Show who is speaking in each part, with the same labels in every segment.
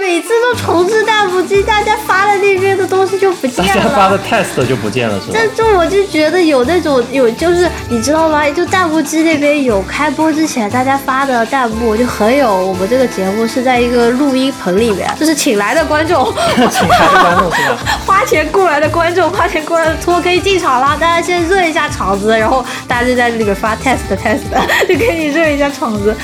Speaker 1: 每次都重置弹幕机，大家发的那边的东西就不见了。
Speaker 2: 大家发的 test 就不见了，是吧？
Speaker 1: 但就我就觉得有那种有，就是你知道吗？就弹幕机那边有开播之前大家发的弹幕，就很有我们这个节目是在一个录音棚里面，就是请来的观众，
Speaker 2: 请来的观众是吧？
Speaker 1: 花钱雇来的观众，花钱雇来的托可以进场了，大家先热一下场子，然后大家就在里面发 test test，就可以热一下场子。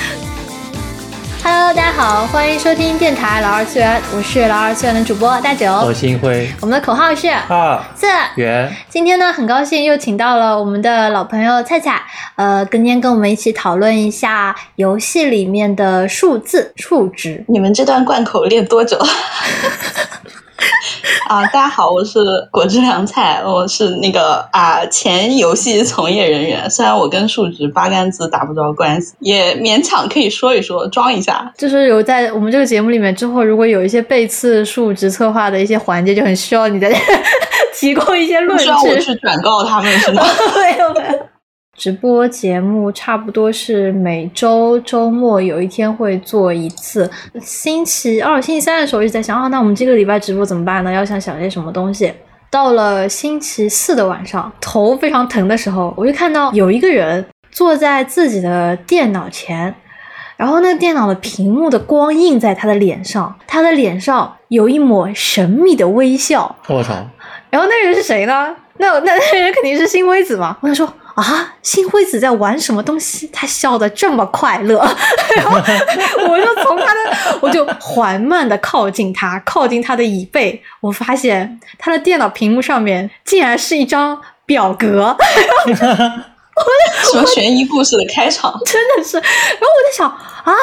Speaker 1: Hello，大家好，欢迎收听电台老二次元，我是老二次元的主播大九。
Speaker 2: 我星辉
Speaker 1: 我们的口号是
Speaker 2: 二
Speaker 1: 次。
Speaker 2: 元，
Speaker 1: 今天呢，很高兴又请到了我们的老朋友菜菜，呃，今天跟我们一起讨论一下游戏里面的数字数值。
Speaker 3: 你们这段贯口练多久？啊，大家好，我是果汁凉菜，我是那个啊前游戏从业人员。虽然我跟数值八竿子打不着关系，也勉强可以说一说，装一下。
Speaker 1: 就是有在我们这个节目里面之后，如果有一些背刺数值策划的一些环节，就很需要你在 提供一些论
Speaker 3: 需要我
Speaker 1: 据。
Speaker 3: 去转告他们是吗？
Speaker 1: 没 有没有。直播节目差不多是每周周末有一天会做一次，星期二、星期三的时候一直在想啊，那我们这个礼拜直播怎么办呢？要想想些什么东西。到了星期四的晚上，头非常疼的时候，我就看到有一个人坐在自己的电脑前，然后那个电脑的屏幕的光映在他的脸上，他的脸上有一抹神秘的微笑。
Speaker 2: 我操！
Speaker 1: 然后那个人是谁呢？那那那人肯定是新微子嘛。我想说啊，新辉子在玩什么东西？他笑得这么快乐，然后 我就从他的，我就缓慢的靠近他，靠近他的椅背，我发现他的电脑屏幕上面竟然是一张表格，
Speaker 3: 什么悬疑故事的开场？
Speaker 1: 真的是。然后我在想啊，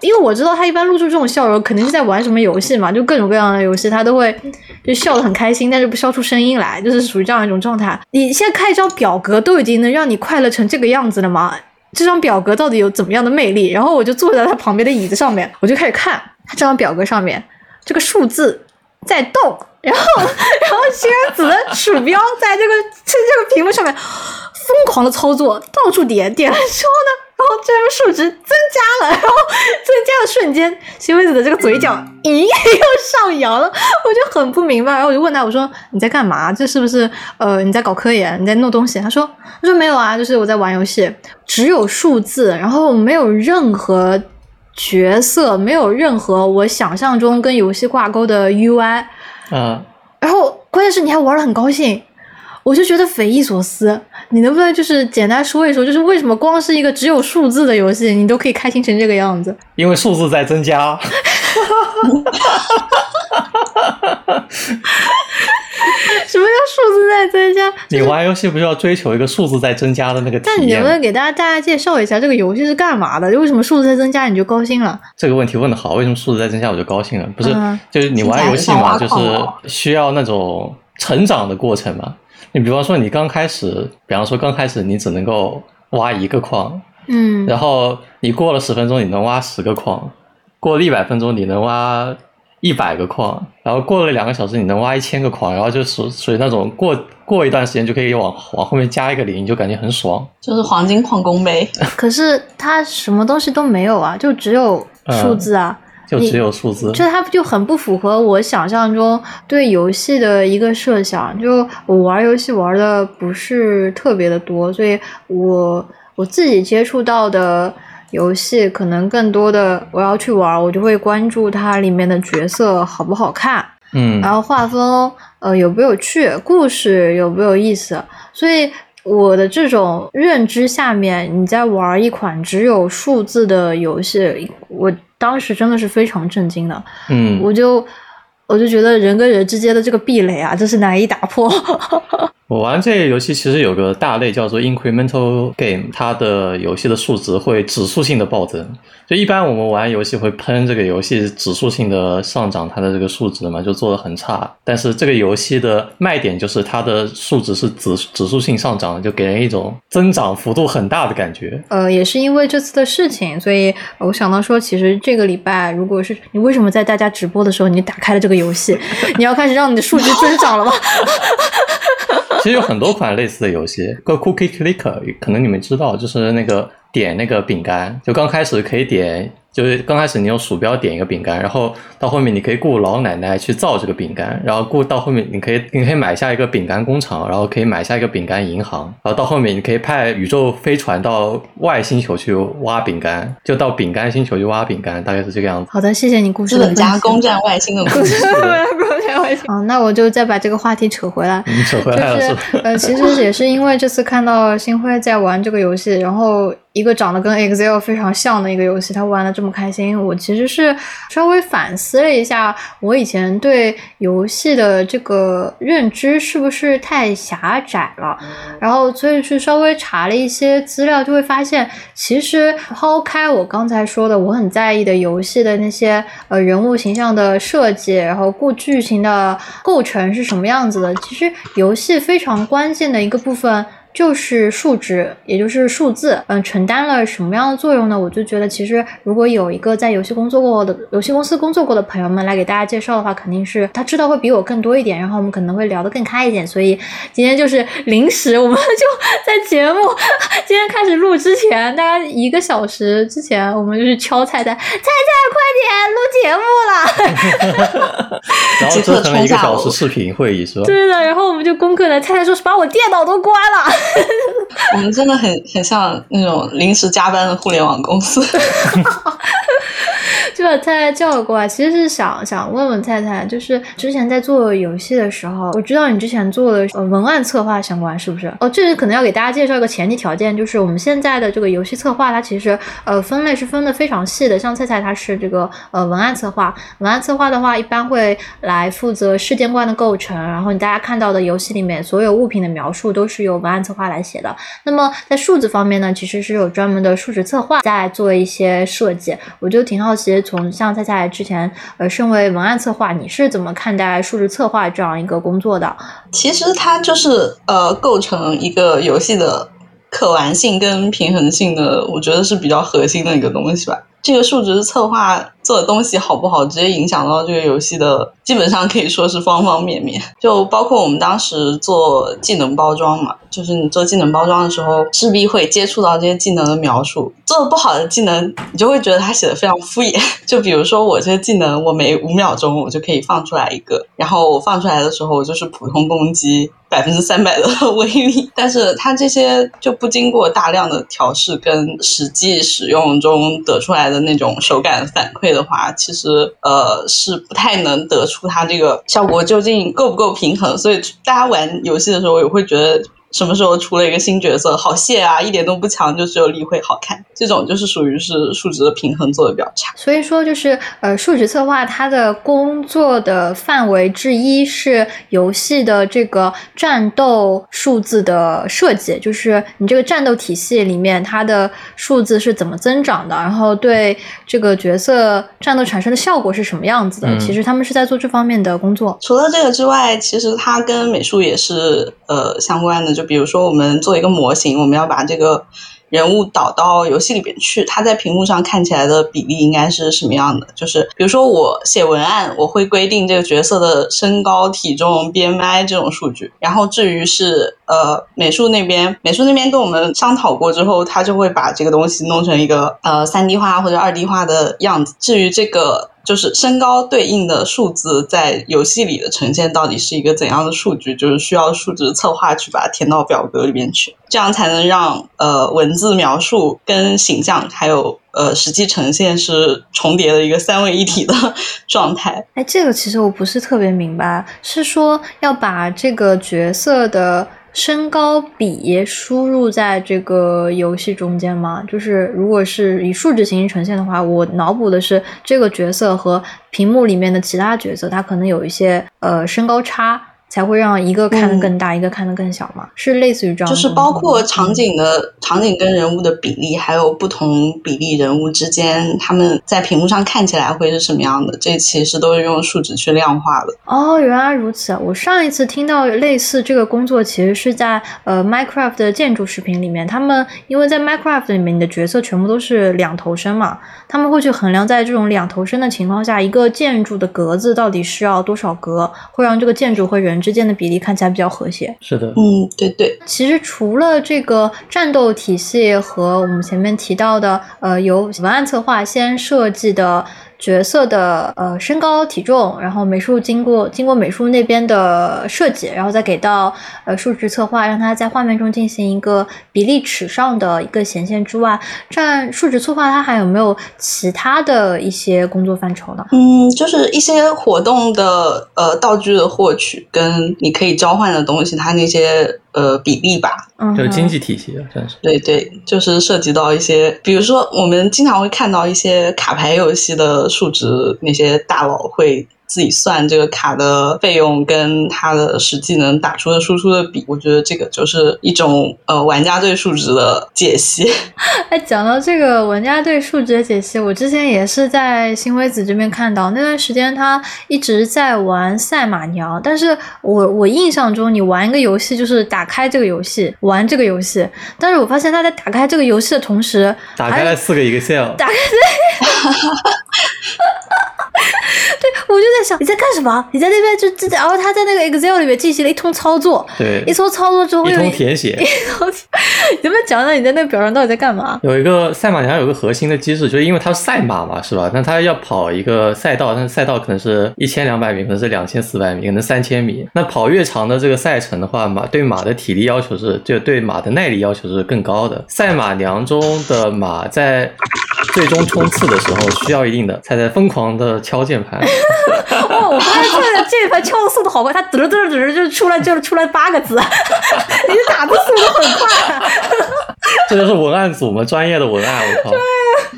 Speaker 1: 因为我知道他一般露出这种笑容，肯定是在玩什么游戏嘛，就各种各样的游戏，他都会就笑得很开心，但是不笑出声音来，就是属于这样一种状态。你现在看一张表格都已经能让你快乐成这个样子了吗？这张表格到底有怎么样的魅力？然后我就坐在他旁边的椅子上面，我就开始看他这张表格上面这个数字在动，然后然后星人子的鼠标在这个在这个屏幕上面疯狂的操作，到处点，点了之后呢，然后这个数值增加了，然后增加的瞬间，星辉子的这个嘴角咦又上扬了，我就很不明白，然后我就问他，我说你在干嘛？这是不是呃你在搞科研？你在弄东西？他说他说没有啊，就是我在玩游戏，只有数字，然后没有任何角色，没有任何我想象中跟游戏挂钩的 UI，
Speaker 2: 啊，
Speaker 1: 然后关键是你还玩的很高兴，我就觉得匪夷所思。你能不能就是简单说一说，就是为什么光是一个只有数字的游戏，你都可以开心成这个样子？
Speaker 2: 因为数字在增加。
Speaker 1: 什么叫数字在增加？
Speaker 2: 你玩游戏不是要追求一个数字在增加的那个体
Speaker 1: 但你能？不能给大家大家介绍一下这个游戏是干嘛的？为什么数字在增加你就高兴了？
Speaker 2: 这个问题问的好，为什么数字在增加我就高兴了？不是，
Speaker 1: 嗯
Speaker 2: 就是你玩游戏嘛，就是需要那种成长的过程嘛。你比方说，你刚开始，比方说刚开始你只能够挖一个矿，
Speaker 1: 嗯，
Speaker 2: 然后你过了十分钟你能挖十个矿，过了一百分钟你能挖一百个矿，然后过了两个小时你能挖一千个矿，然后就属属于那种过过一段时间就可以往往后面加一个零，你就感觉很爽。
Speaker 3: 就是黄金矿工呗。
Speaker 1: 可是它什么东西都没有啊，就只有数字啊。
Speaker 2: 就只有数字，
Speaker 1: 就它就很不符合我想象中对游戏的一个设想。就我玩游戏玩的不是特别的多，所以我我自己接触到的游戏可能更多的我要去玩，我就会关注它里面的角色好不好看，
Speaker 2: 嗯
Speaker 1: 然后画风呃有没有趣，故事有没有意思，所以。我的这种认知下面，你在玩一款只有数字的游戏，我当时真的是非常震惊的。
Speaker 2: 嗯，
Speaker 1: 我就我就觉得人跟人之间的这个壁垒啊，真是难以打破。
Speaker 2: 我玩这个游戏其实有个大类叫做 incremental game，它的游戏的数值会指数性的暴增。就一般我们玩游戏会喷这个游戏指数性的上涨它的这个数值嘛，就做的很差。但是这个游戏的卖点就是它的数值是指指数性上涨的，就给人一种增长幅度很大的感觉。
Speaker 1: 呃，也是因为这次的事情，所以我想到说，其实这个礼拜，如果是你为什么在大家直播的时候，你打开了这个游戏，你要开始让你的数值增长了吗？
Speaker 2: 其实有很多款类似的游戏，个 Cookie Clicker，可能你们知道，就是那个点那个饼干，就刚开始可以点。就是刚开始你用鼠标点一个饼干，然后到后面你可以雇老奶奶去造这个饼干，然后雇到后面你可以你可以买下一个饼干工厂，然后可以买下一个饼干银行，然后到后面你可以派宇宙飞船到外星球去挖饼干，就到饼干星球去挖饼干，大概是这个样子。
Speaker 1: 好的，谢谢你故事
Speaker 3: 的家攻占外星的故事。
Speaker 1: 攻占外星。啊，那我就再把这个话题扯回来。
Speaker 2: 扯回来
Speaker 1: 了是 呃，其实也是因为这次看到星辉在玩这个游戏，然后。一个长得跟 Excel 非常像的一个游戏，他玩的这么开心，我其实是稍微反思了一下，我以前对游戏的这个认知是不是太狭窄了，然后所以去稍微查了一些资料，就会发现，其实抛开我刚才说的我很在意的游戏的那些呃人物形象的设计，然后故剧情的构成是什么样子的，其实游戏非常关键的一个部分。就是数值，也就是数字，嗯，承担了什么样的作用呢？我就觉得，其实如果有一个在游戏工作过的游戏公司工作过的朋友们来给大家介绍的话，肯定是他知道会比我更多一点，然后我们可能会聊得更开一点。所以今天就是临时，我们就 在节目今天开始录之前，大概一个小时之前，我们就是敲菜菜，菜菜快点录节目
Speaker 2: 了 然后做成了一个小时视频会议是吧？
Speaker 1: 对的，然后我们就攻克了。菜菜说是把我电脑都关了。
Speaker 3: 我们真的很很像那种临时加班的互联网公司。
Speaker 1: 就把菜菜叫过来，其实是想想问问菜菜，就是之前在做游戏的时候，我知道你之前做的呃文案策划相关，是不是？哦，这是可能要给大家介绍一个前提条件，就是我们现在的这个游戏策划，它其实呃分类是分的非常细的。像菜菜它是这个呃文案策划，文案策划的话一般会来负责世界观的构成，然后你大家看到的游戏里面所有物品的描述都是由文案策划来写的。那么在数字方面呢，其实是有专门的数值策划在做一些设计。我就挺好奇。从像菜菜之前，呃，身为文案策划，你是怎么看待数值策划这样一个工作的？
Speaker 3: 其实它就是呃，构成一个游戏的可玩性跟平衡性的，我觉得是比较核心的一个东西吧。这个数值策划。做的东西好不好，直接影响到这个游戏的，基本上可以说是方方面面。就包括我们当时做技能包装嘛，就是你做技能包装的时候，势必会接触到这些技能的描述。做的不好的技能，你就会觉得他写的非常敷衍。就比如说我这个技能，我每五秒钟我就可以放出来一个，然后我放出来的时候，我就是普通攻击百分之三百的威力。但是它这些就不经过大量的调试跟实际使用中得出来的那种手感反馈的。的话，其实呃是不太能得出它这个效果究竟够不够平衡，所以大家玩游戏的时候也会觉得。什么时候出了一个新角色，好谢啊，一点都不强，就只有例会好看。这种就是属于是数值的平衡做的比较差。
Speaker 1: 所以说，就是呃，数值策划它的工作的范围之一是游戏的这个战斗数字的设计，就是你这个战斗体系里面它的数字是怎么增长的，然后对这个角色战斗产生的效果是什么样子的。其实他们是在做这方面的工作。
Speaker 3: 除了这个之外，其实它跟美术也是呃相关的。就比如说，我们做一个模型，我们要把这个人物导到游戏里边去，他在屏幕上看起来的比例应该是什么样的？就是比如说，我写文案，我会规定这个角色的身高、体重、BMI 这种数据。然后至于是呃美术那边，美术那边跟我们商讨过之后，他就会把这个东西弄成一个呃三 D 化或者二 D 化的样子。至于这个。就是身高对应的数字在游戏里的呈现到底是一个怎样的数据？就是需要数值策划去把它填到表格里面去，这样才能让呃文字描述跟形象还有呃实际呈现是重叠的一个三位一体的 状态。
Speaker 1: 哎，这个其实我不是特别明白，是说要把这个角色的。身高比输入在这个游戏中间吗？就是如果是以数值形式呈现的话，我脑补的是这个角色和屏幕里面的其他角色，他可能有一些呃身高差。才会让一个看得更大，一个看得更小嘛？是类似于这样。
Speaker 3: 就是包括场景的场景跟人物的比例，还有不同比例人物之间，他们在屏幕上看起来会是什么样的？这其实都是用数值去量化的。
Speaker 1: 哦，原来如此。我上一次听到类似这个工作，其实是在呃 Minecraft 的建筑视频里面。他们因为在 Minecraft 里面，你的角色全部都是两头身嘛，他们会去衡量在这种两头身的情况下，一个建筑的格子到底是要多少格，会让这个建筑会人。人之间的比例看起来比较和谐。
Speaker 2: 是的，
Speaker 3: 嗯，对对，
Speaker 1: 其实除了这个战斗体系和我们前面提到的，呃，由文案策划先设计的。角色的呃身高体重，然后美术经过经过美术那边的设计，然后再给到呃数值策划，让它在画面中进行一个比例尺上的一个显现之外，这样数值策划它还有没有其他的一些工作范畴呢？
Speaker 3: 嗯，就是一些活动的呃道具的获取跟你可以交换的东西，它那些。呃，比例吧，
Speaker 1: 嗯，
Speaker 2: 就是经济体系啊，算是。
Speaker 3: 对对，就是涉及到一些，比如说我们经常会看到一些卡牌游戏的数值，那些大佬会。自己算这个卡的费用跟它的实际能打出的输出的比，我觉得这个就是一种呃玩家对数值的解析。
Speaker 1: 哎，讲到这个玩家对数值的解析，我之前也是在新辉子这边看到，那段时间他一直在玩赛马娘，但是我我印象中你玩一个游戏就是打开这个游戏玩这个游戏，但是我发现他在打开这个游戏的同时，
Speaker 2: 打开了四个 Excel，
Speaker 1: 打开 对，我就在想你在干什么？你在那边就就然后他在那个 Excel 里面进行了一通操作，
Speaker 2: 对，
Speaker 1: 一通操作之后
Speaker 2: 一通填写，
Speaker 1: 有没有讲讲你在那个表上到底在干嘛？
Speaker 2: 有一个赛马娘有个核心的机制，就是因为它是赛马嘛，是吧？那它要跑一个赛道，但是赛道可能是一千两百米，可能是两千四百米，可能三千米。那跑越长的这个赛程的话，马对马的体力要求是，就对马的耐力要求是更高的。赛马娘中的马在最终冲刺的时候需要一定的，才在疯狂的敲键盘。
Speaker 1: 哇！我发现这个键盘敲的速度好快，它嘚嘚嘚嘚就出来就是出来八个字，你打的速度很快。
Speaker 2: 这就是文案组嘛，专业的文案，我靠！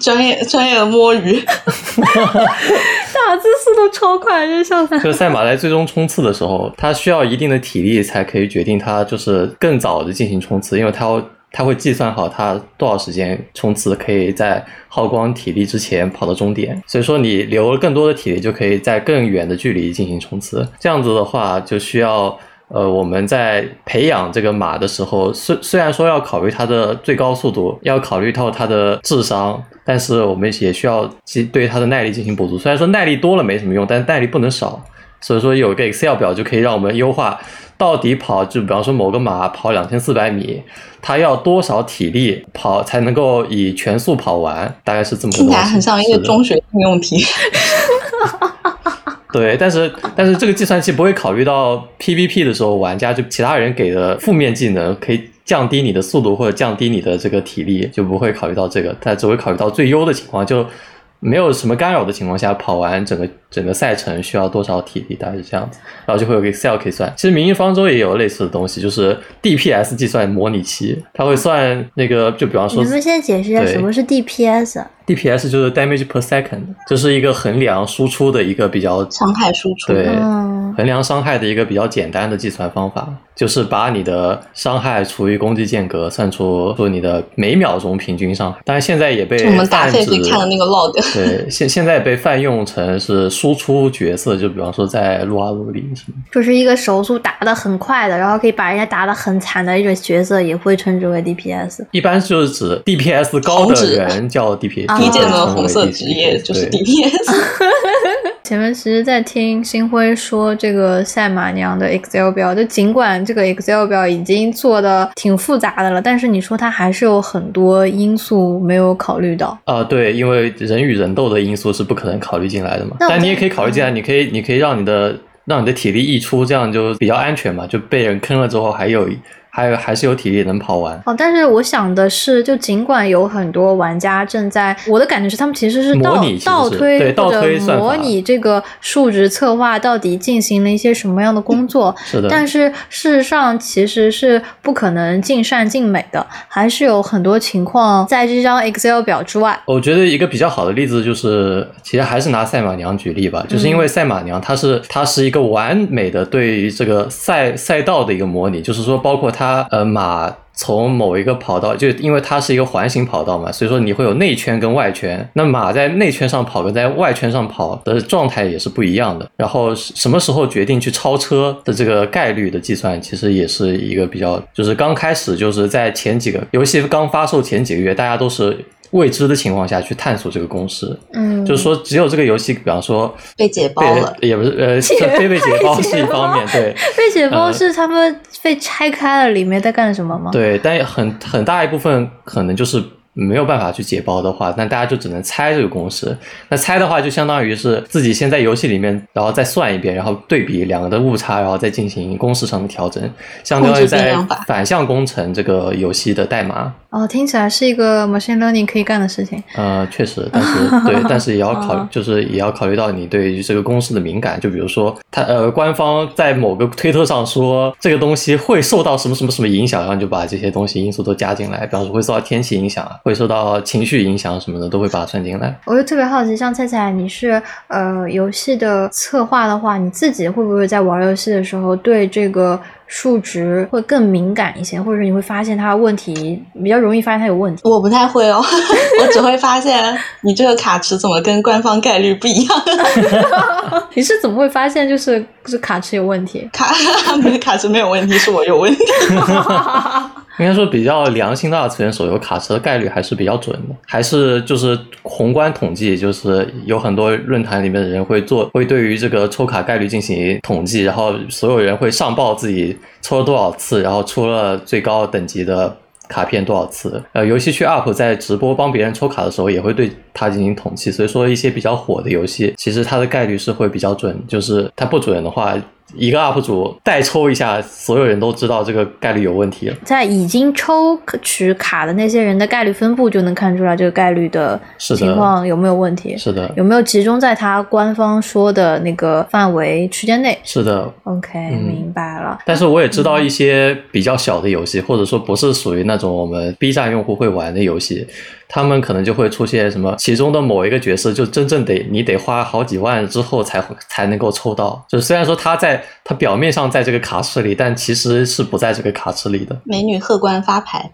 Speaker 3: 专业专业的摸鱼，
Speaker 1: 打字速度超快，就像
Speaker 2: 就赛马在最终冲刺的时候，它需要一定的体力才可以决定它就是更早的进行冲刺，因为它要。他会计算好他多少时间冲刺，可以在耗光体力之前跑到终点。所以说你留了更多的体力，就可以在更远的距离进行冲刺。这样子的话，就需要呃我们在培养这个马的时候，虽虽然说要考虑它的最高速度，要考虑到它的智商，但是我们也需要对它的耐力进行补足。虽然说耐力多了没什么用，但耐力不能少。所以说有一个 Excel 表就可以让我们优化。到底跑就比方说某个马跑两千四百米，它要多少体力跑才能够以全速跑完？大概是这么。听
Speaker 3: 起来很像一个中学应用题。
Speaker 2: 对，但是但是这个计算器不会考虑到 PVP 的时候，玩家就其他人给的负面技能可以降低你的速度或者降低你的这个体力，就不会考虑到这个，它只会考虑到最优的情况就。没有什么干扰的情况下，跑完整个整个赛程需要多少体力？大概是这样子，然后就会有个 Excel 可以算。其实《明日方舟》也有类似的东西，就是 DPS 计算模拟器，它会算那个，就比方说，
Speaker 1: 你们先解释一下什么是 DPS。
Speaker 2: DPS 就是 damage per second，这是一个衡量输出的一个比较
Speaker 3: 伤害输出，
Speaker 2: 对，衡量伤害的一个比较简单的计算方法，就是把你的伤害除以攻击间隔，算出说你的每秒钟平均伤害。但是现在也被
Speaker 3: 我们大费费看的那个 log，
Speaker 2: 对，现现在被泛用成是输出角色，就比方说在撸啊撸里什么，
Speaker 1: 就是一个手速打的很快的，然后可以把人家打的很惨的一种角色，也会称之为 DPS。
Speaker 2: 一般就是指 DPS 高的人叫 DPS。
Speaker 3: 一见的红色职业就是 DPS。
Speaker 1: 前面其实，在听星辉说这个赛马娘的 Excel 表，就尽管这个 Excel 表已经做的挺复杂的了，但是你说它还是有很多因素没有考虑到。
Speaker 2: 啊，对，因为人与人斗的因素是不可能考虑进来的嘛。但你也可以考虑进来，你可以，你可以让你的让你的体力溢出，这样就比较安全嘛。就被人坑了之后，还有。还有还是有体力能跑完
Speaker 1: 哦，但是我想的是，就尽管有很多玩家正在，我的感觉是他们其实是倒倒推或者模拟这个数值策划到底进行了一些什么样的工作，
Speaker 2: 是的。
Speaker 1: 但是事实上其实是不可能尽善尽美的，还是有很多情况在这张 Excel 表之外。
Speaker 2: 我觉得一个比较好的例子就是，其实还是拿赛马娘举例吧，就是因为赛马娘它是它是一个完美的对于这个赛赛道的一个模拟，就是说包括它。它呃马从某一个跑道，就因为它是一个环形跑道嘛，所以说你会有内圈跟外圈。那马在内圈上跑跟在外圈上跑的状态也是不一样的。然后什么时候决定去超车的这个概率的计算，其实也是一个比较，就是刚开始就是在前几个游戏刚发售前几个月，大家都是未知的情况下去探索这个公式。
Speaker 1: 嗯，
Speaker 2: 就是说，只有这个游戏，比方说
Speaker 3: 被解包了，
Speaker 2: 也不是呃，
Speaker 1: 解
Speaker 2: 非被解包是一方面，对
Speaker 1: 被解包
Speaker 2: 呃
Speaker 1: 是他们被拆开了，里面在干什么吗？
Speaker 2: 对，但很很大一部分可能就是没有办法去解包的话，那大家就只能猜这个公式。那猜的话，就相当于是自己先在游戏里面，然后再算一遍，然后对比两个的误差，然后再进行公式上的调整，相当于在反向工程这个游戏的代码。
Speaker 1: 哦，听起来是一个 machine learning 可以干的事情。
Speaker 2: 呃，确实，但是对，但是也要考就是也要考虑到你对于这个公式的敏感。就比如说，它呃，官方在某个推特上说这个东西会受到什么什么什么影响，然后就把这些东西因素都加进来，比方说会受到天气影响啊，会受到情绪影响什么的，都会把它算进来。
Speaker 1: 我就特别好奇，像菜菜，你是呃游戏的策划的话，你自己会不会在玩游戏的时候对这个数值会更敏感一些，或者你会发现它问题比较容易发现它有问题？
Speaker 3: 我不太会哦，我只会发现你这个卡池怎么跟官方概率不一样，
Speaker 1: 你是怎么会发现就是就是卡池有问题？
Speaker 3: 卡 没卡池没有问题，是我有问题。
Speaker 2: 应该说比较良心的二次元手游卡池的概率还是比较准的，还是就是宏观统计，就是有很多论坛里面的人会做，会对于这个抽卡概率进行统计，然后所有人会上报自己抽了多少次，然后出了最高等级的。卡片多少次？呃，游戏区 UP 在直播帮别人抽卡的时候，也会对它进行统计。所以说，一些比较火的游戏，其实它的概率是会比较准。就是它不准的话，一个 UP 主代抽一下，所有人都知道这个概率有问题了。
Speaker 1: 在已经抽取卡的那些人的概率分布，就能看出来这个概率的情况有没有问题，
Speaker 2: 是的，
Speaker 1: 有没有集中在他官方说的那个范围区间内。
Speaker 2: 是的。
Speaker 1: OK，、
Speaker 2: 嗯
Speaker 1: 明白了。
Speaker 2: 但是我也知道一些比较小的游戏，或者说不是属于那种我们 B 站用户会玩的游戏，他们可能就会出现什么其中的某一个角色，就真正得你得花好几万之后才会才能够抽到。就虽然说他在他表面上在这个卡池里，但其实是不在这个卡池里的。
Speaker 3: 美女客官发牌，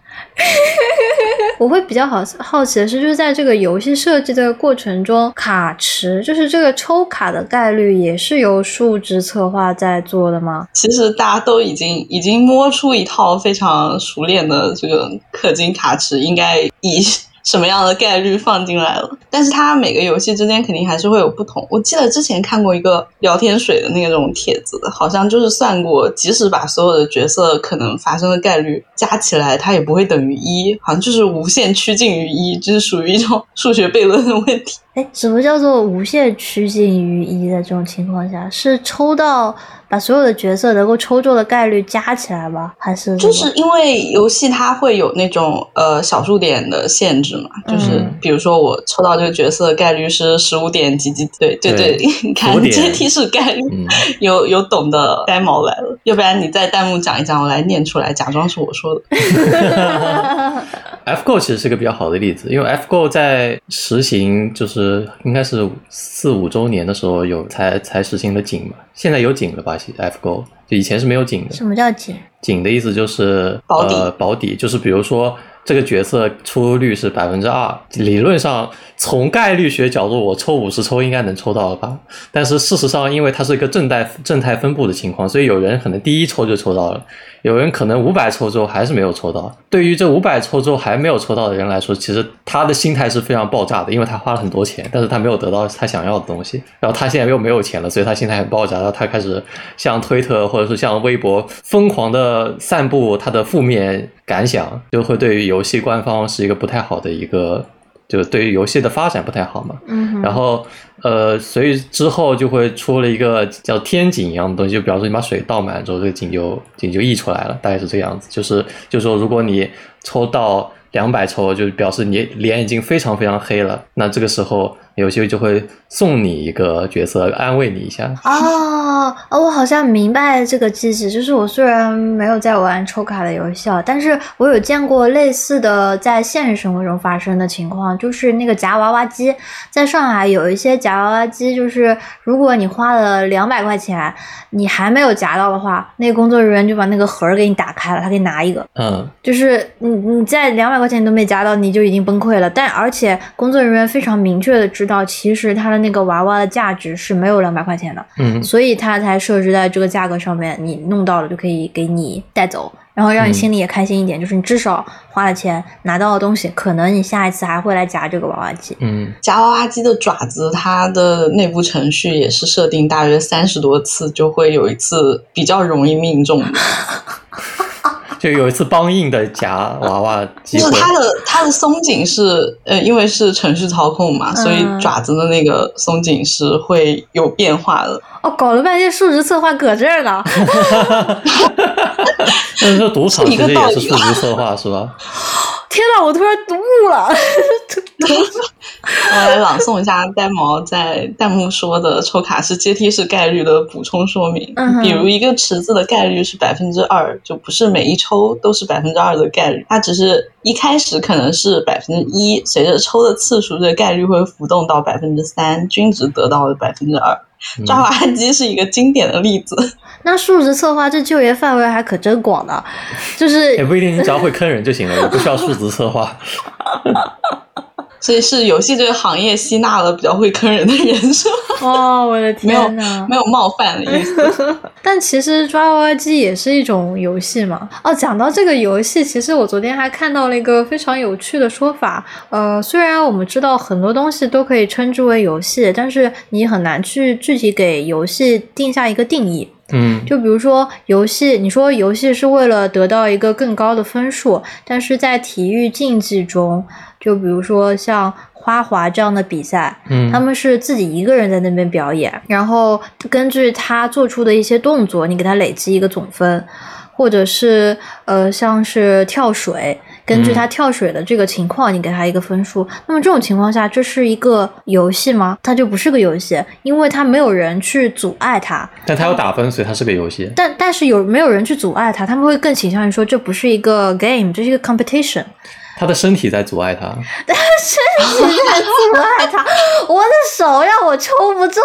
Speaker 1: 我会比较好好奇的是，就是在这个游戏设计的过程中，卡池就是这个抽卡的概率也是由数值策划在做的吗？
Speaker 3: 其实大家都已经已经摸出一套非常熟练的这个氪金卡池，应该以什么样的概率放进来了。但是它每个游戏之间肯定还是会有不同。我记得之前看过一个聊天水的那种帖子，好像就是算过，即使把所有的角色可能发生的概率加起来，它也不会等于一，好像就是无限趋近于一，就是属于一种数学悖论的问题。
Speaker 1: 哎，什么叫做无限趋近于一的这种情况下，是抽到把所有的角色能够抽中的概率加起来吗？还是
Speaker 3: 就是因为游戏它会有那种呃小数点的限制嘛，就是
Speaker 2: 嗯
Speaker 3: 比如说我抽到这个角色的概率是十五点几几，对对对，你看
Speaker 2: 15点
Speaker 3: 这提示概率
Speaker 2: 嗯，
Speaker 3: 有有懂的呆毛来了，要不然你在弹幕讲一讲，我来念出来，假装是我说的。
Speaker 2: FGO 其实是个比较好的例子，因为 FGO 在实行就是应该是四五周年的时候有才才实行的井嘛，现在有井了吧？FGO 就以前是没有井的。
Speaker 1: 什么叫井？
Speaker 2: 井的意思就是
Speaker 3: 保底
Speaker 2: 呃保底，就是比如说这个角色出率是百分之二，理论上从概率学角度，我抽五十抽应该能抽到了吧？但是事实上，因为它是一个正态正态分布的情况，所以有人可能第一抽就抽到了，有人可能五百抽之后还是没有抽到。对于这五百抽之后还没有抽到的人来说，其实他的心态是非常爆炸的，因为他花了很多钱，但是他没有得到他想要的东西，然后他现在又没有钱了，所以他心态很爆炸，然后他开始向推特或者是像微博疯狂的散布他的负面感想，就会对于游戏官方是一个不太好的一个，就对于游戏的发展不太好嘛。
Speaker 1: 嗯，
Speaker 2: 然后呃，所以之后就会出了一个叫天井一样的东西，就比方说你把水倒满之后，这个井就井就溢出来了，大概是这个样子。就是就是说，如果你抽到两百抽，就表示你脸已经非常非常黑了，那这个时候游戏就会送你一个角色安慰你一下。
Speaker 1: 哦，哦，我好像明白这个机制。就是我虽然没有在玩抽卡的游戏啊，但是我有见过类似的在现实生活中发生的情况，就是那个夹娃娃机，在上海有一些夹娃娃机，就是如果你花了两百块钱，你还没有夹到的话，那个工作人员就把那个盒儿给你打开了，他给你拿一个。
Speaker 2: 嗯，
Speaker 1: 就是你你在两百块钱你都没夹到，你就已经崩溃了。但而且工作人员非常明确的知道，其实他的那个娃娃的价值是没有两百块钱的，
Speaker 2: 嗯
Speaker 1: 所以他才设置在这个价格上面，你弄到了就可以给你带走。然后让你
Speaker 2: 嗯
Speaker 1: 心里也开心一点，就是你至少花了钱拿到了东西，可能你下一次还会来夹这个娃娃机。
Speaker 2: 嗯，
Speaker 3: 夹娃娃机的爪子，它的内部程序也是设定大约三十多次就会有一次比较容易命中的，
Speaker 2: 就有一次帮硬的夹娃娃机会，
Speaker 3: 就是它的它的松紧是呃，因为是程序操控嘛，所以
Speaker 1: 嗯
Speaker 3: 爪子的那个松紧是会有变化的。
Speaker 1: 哦，搞了半天数值策划搁这儿呢。
Speaker 2: 但是这赌场
Speaker 3: 是一个
Speaker 2: 其实也是
Speaker 3: 道理
Speaker 2: 数值策划是吧？
Speaker 1: 天呐，我突然读悟了。
Speaker 3: 我来朗诵一下呆毛在弹幕说的抽卡是阶梯式概率的补充说明。
Speaker 1: 嗯
Speaker 3: 比如一个池子的概率是百分之二，就不是每一抽都是百分之二的概率，它只是一开始可能是百分之一，随着抽的次数，这个概率会浮动到百分之三，均值得到了百分之二。
Speaker 2: 嗯
Speaker 3: 抓娃娃机是一个经典的例子。
Speaker 1: 那数值策划这就业范围还可真广呢，就是
Speaker 2: 也不一定，你只要会坑人就行了，也不需要数值策划。
Speaker 3: 所以是游戏这个行业吸纳了比较会坑人的人，是吗？
Speaker 1: 哦，我的
Speaker 3: 没有
Speaker 1: 天呐！
Speaker 3: 没有冒犯的意思。
Speaker 1: 但其实抓娃娃机也是一种游戏嘛。哦，讲到这个游戏，其实我昨天还看到了一个非常有趣的说法。呃，虽然我们知道很多东西都可以称之为游戏，但是你很难去具体给游戏定下一个定义。
Speaker 2: 嗯，
Speaker 1: 就比如说游戏，你说游戏是为了得到一个更高的分数，但是在体育竞技中，就比如说像花滑这样的比赛，
Speaker 2: 嗯
Speaker 1: 他们是自己一个人在那边表演，然后根据他做出的一些动作，你给他累积一个总分，或者是呃像是跳水，根据
Speaker 2: 嗯
Speaker 1: 他跳水的这个情况，你给他一个分数。那么这种情况下，这是一个游戏吗？它就不是个游戏，因为它没有人去阻碍他。
Speaker 2: 但它要打分，所以它是个游戏。
Speaker 1: 但但是有没有人去阻碍他？他们会更倾向于说这不是一个 game，这是一个 competition。
Speaker 2: 他的身体在阻碍他，
Speaker 1: 身体在阻碍他，我的手让我抽不中。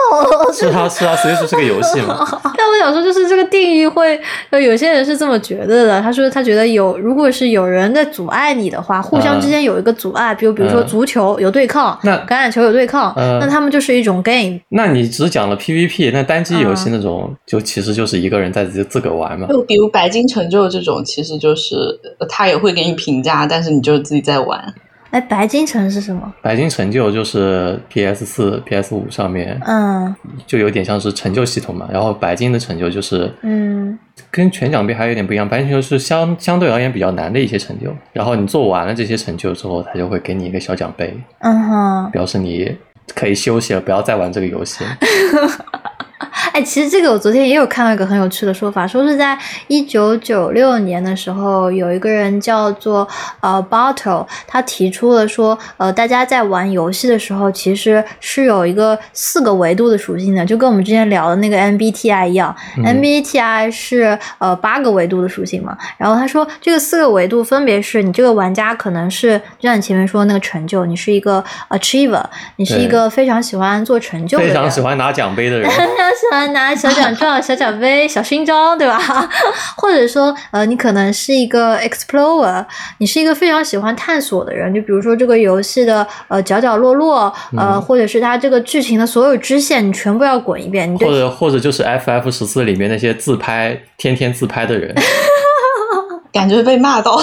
Speaker 2: 是他是他，随时是个游戏嘛。
Speaker 1: 但我想说，就是这个定义会，呃有些人是这么觉得的。他说他觉得有，如果是有人在阻碍你的话，互相之间有一个阻碍，比如比如说
Speaker 2: 嗯
Speaker 1: 足球有对抗，
Speaker 2: 那
Speaker 1: 橄榄球有对抗，
Speaker 2: 嗯
Speaker 1: 那他们就是一种 game。
Speaker 2: 那你只讲了 PVP，那单机游戏
Speaker 1: 嗯
Speaker 2: 那种，就其实就是一个人在自自个玩嘛。
Speaker 3: 就比如白金成就这种，其实就是呃他也会给你评价，但是你就自己在玩。
Speaker 1: 哎，白金城是什么？
Speaker 2: 白金成就就是 PS 四、PS 五上面
Speaker 1: 嗯
Speaker 2: 就有点像是成就系统嘛，然后白金的成就就是
Speaker 1: 嗯
Speaker 2: 跟全奖杯还有点不一样，白金成就是相相对而言比较难的一些成就，然后你做完了这些成就之后，他就会给你一个小奖杯，
Speaker 1: 嗯哼。
Speaker 2: 表示你可以休息了，不要再玩这个游戏。
Speaker 1: 哎，其实这个我昨天也有看到一个很有趣的说法，说是在一九九六年的时候，有一个人叫做呃 Bottle，他提出了说，呃，大家在玩游戏的时候，其实是有一个四个维度的属性的，就跟我们之前聊的那个 MBTI 一样、
Speaker 2: 嗯
Speaker 1: m b t i 是呃八个维度的属性嘛。然后他说，这个四个维度分别是你这个玩家可能是，就像你前面说的那个成就，你是一个 achiever，你是一个非常喜欢做成就的人，
Speaker 2: 非常喜欢拿奖杯的人，
Speaker 1: 喜欢拿小奖状、小奖杯、小勋章，对吧？或者说，呃，你可能是一个 explorer，你是一个非常喜欢探索的人。就比如说这个游戏的呃角角落落，呃，
Speaker 2: 嗯
Speaker 1: 或者是它这个剧情的所有支线，你全部要滚一遍。你
Speaker 2: 或者或者就是 FF 十四里面那些自拍天天自拍的人，
Speaker 3: 感觉被骂到，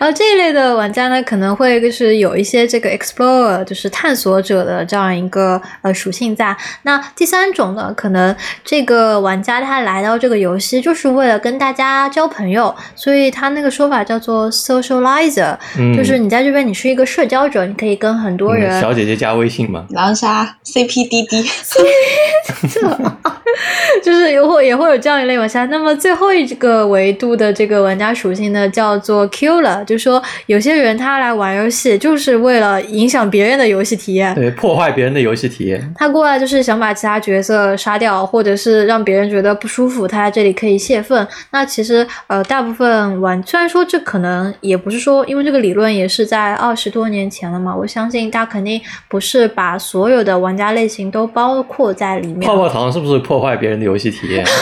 Speaker 1: 然后这一类的玩家呢，可能会就是有一些这个 explorer，就是探索者的这样一个呃属性在。那第三种呢，可能这个玩家他来到这个游戏就是为了跟大家交朋友，所以他那个说法叫做 socializer，、
Speaker 2: 嗯，
Speaker 1: 就是你在这边你是一个社交者，你可以跟很多人。
Speaker 2: 嗯小姐姐加微信嘛，
Speaker 3: 狼杀 CPDD，
Speaker 1: 就是也会也会有这样一类玩家。那么最后一个维度的这个玩家属性呢，叫做 killer，就是说有些人他来玩游戏就是为了影响别人的游戏体验。
Speaker 2: 对，破坏别人的游戏体验。
Speaker 1: 他过来就是想把其他角色杀掉，或者是让别人觉得不舒服，他在这里可以泄愤。那其实呃，大部分玩虽然说这可能也不是说，因为这个理论也是在二十多年前了嘛，我相信他肯定不是把所有的玩家类型都包括在里面。
Speaker 2: 泡泡糖是不是破坏别人的游戏体验？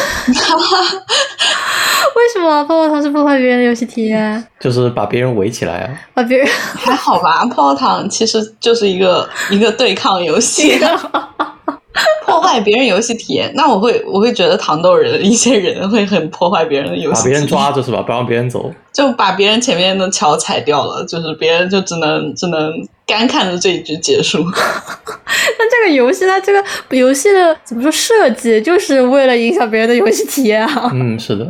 Speaker 1: 为什么泡泡糖是破坏别人的游戏体验？
Speaker 2: 就是把别人围起来啊。
Speaker 1: 把别人
Speaker 3: 还好吧？泡泡糖其实就是一个一个对抗游戏，破坏坏别人游戏体验，那我会我会觉得糖豆人一些人会很破坏别人的游戏，
Speaker 2: 把别人抓着是吧？不让别人走，
Speaker 3: 就把别人前面的桥踩掉了，就是别人就只能只能干看着这一局结束。
Speaker 1: 那这个游戏它这个游戏的怎么说设计，就是为了影响别人的游戏体验啊？
Speaker 2: 嗯，是的。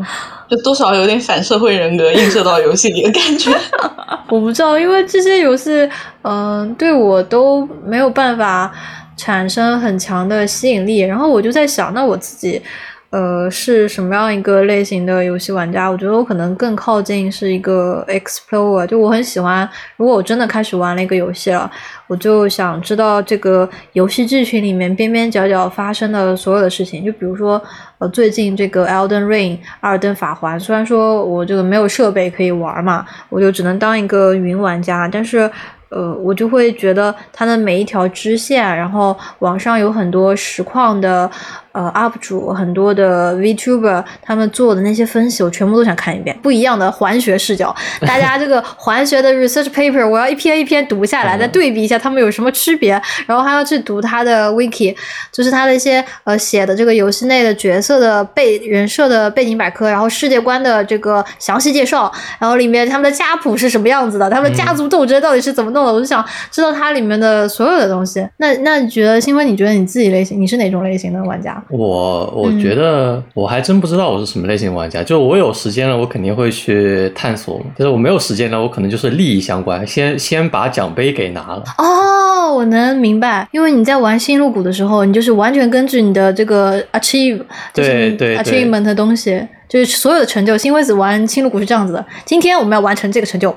Speaker 3: 就多少有点反社会人格映射到游戏里的感觉。
Speaker 1: 我不知道，因为这些游戏，嗯、对我都没有办法产生很强的吸引力。然后我就在想，那我自己，呃，是什么样一个类型的游戏玩家？我觉得我可能更靠近是一个 explorer，就我很喜欢，如果我真的开始玩了一个游戏了，我就想知道这个游戏剧情里面边边角角发生的所有的事情。就比如说，呃，最近这个《Elden Ring》二登法环，虽然说我这个没有设备可以玩嘛，我就只能当一个云玩家，但是。呃，我就会觉得它的每一条支线，然后网上有很多实况的呃 UP 主，很多的 VTuber，他们做的那些分析，我全部都想看一遍，不一样的环学视角，大家这个环学的 research paper，我要一篇一篇读下来，再对比一下他们有什么区别，然后还要去读他的 wiki，就是他的一些呃写的这个游戏内的角色的背人设的背景百科，然后世界观的这个详细介绍，然后里面他们的家谱是什么样子的，他们的家族斗争到底是怎么弄的，我就想知道它里面的所有的东西。那那你觉得新辉，你觉得你自己类型，你是哪种类型的玩家？
Speaker 2: 我我
Speaker 1: 嗯
Speaker 2: 觉得我还真不知道我是什么类型玩家，就我有时间了，我肯定会去探索；但是我没有时间了，我可能就是利益相关，先先把奖杯给拿了。
Speaker 1: 哦，我能明白，因为你在玩星露谷的时候，你就是完全根据你的这个 achieve，
Speaker 2: 对对对
Speaker 1: achievement 的东西，就是所有的成就。新辉子玩星露谷是这样子的，今天我们要完成这个成就，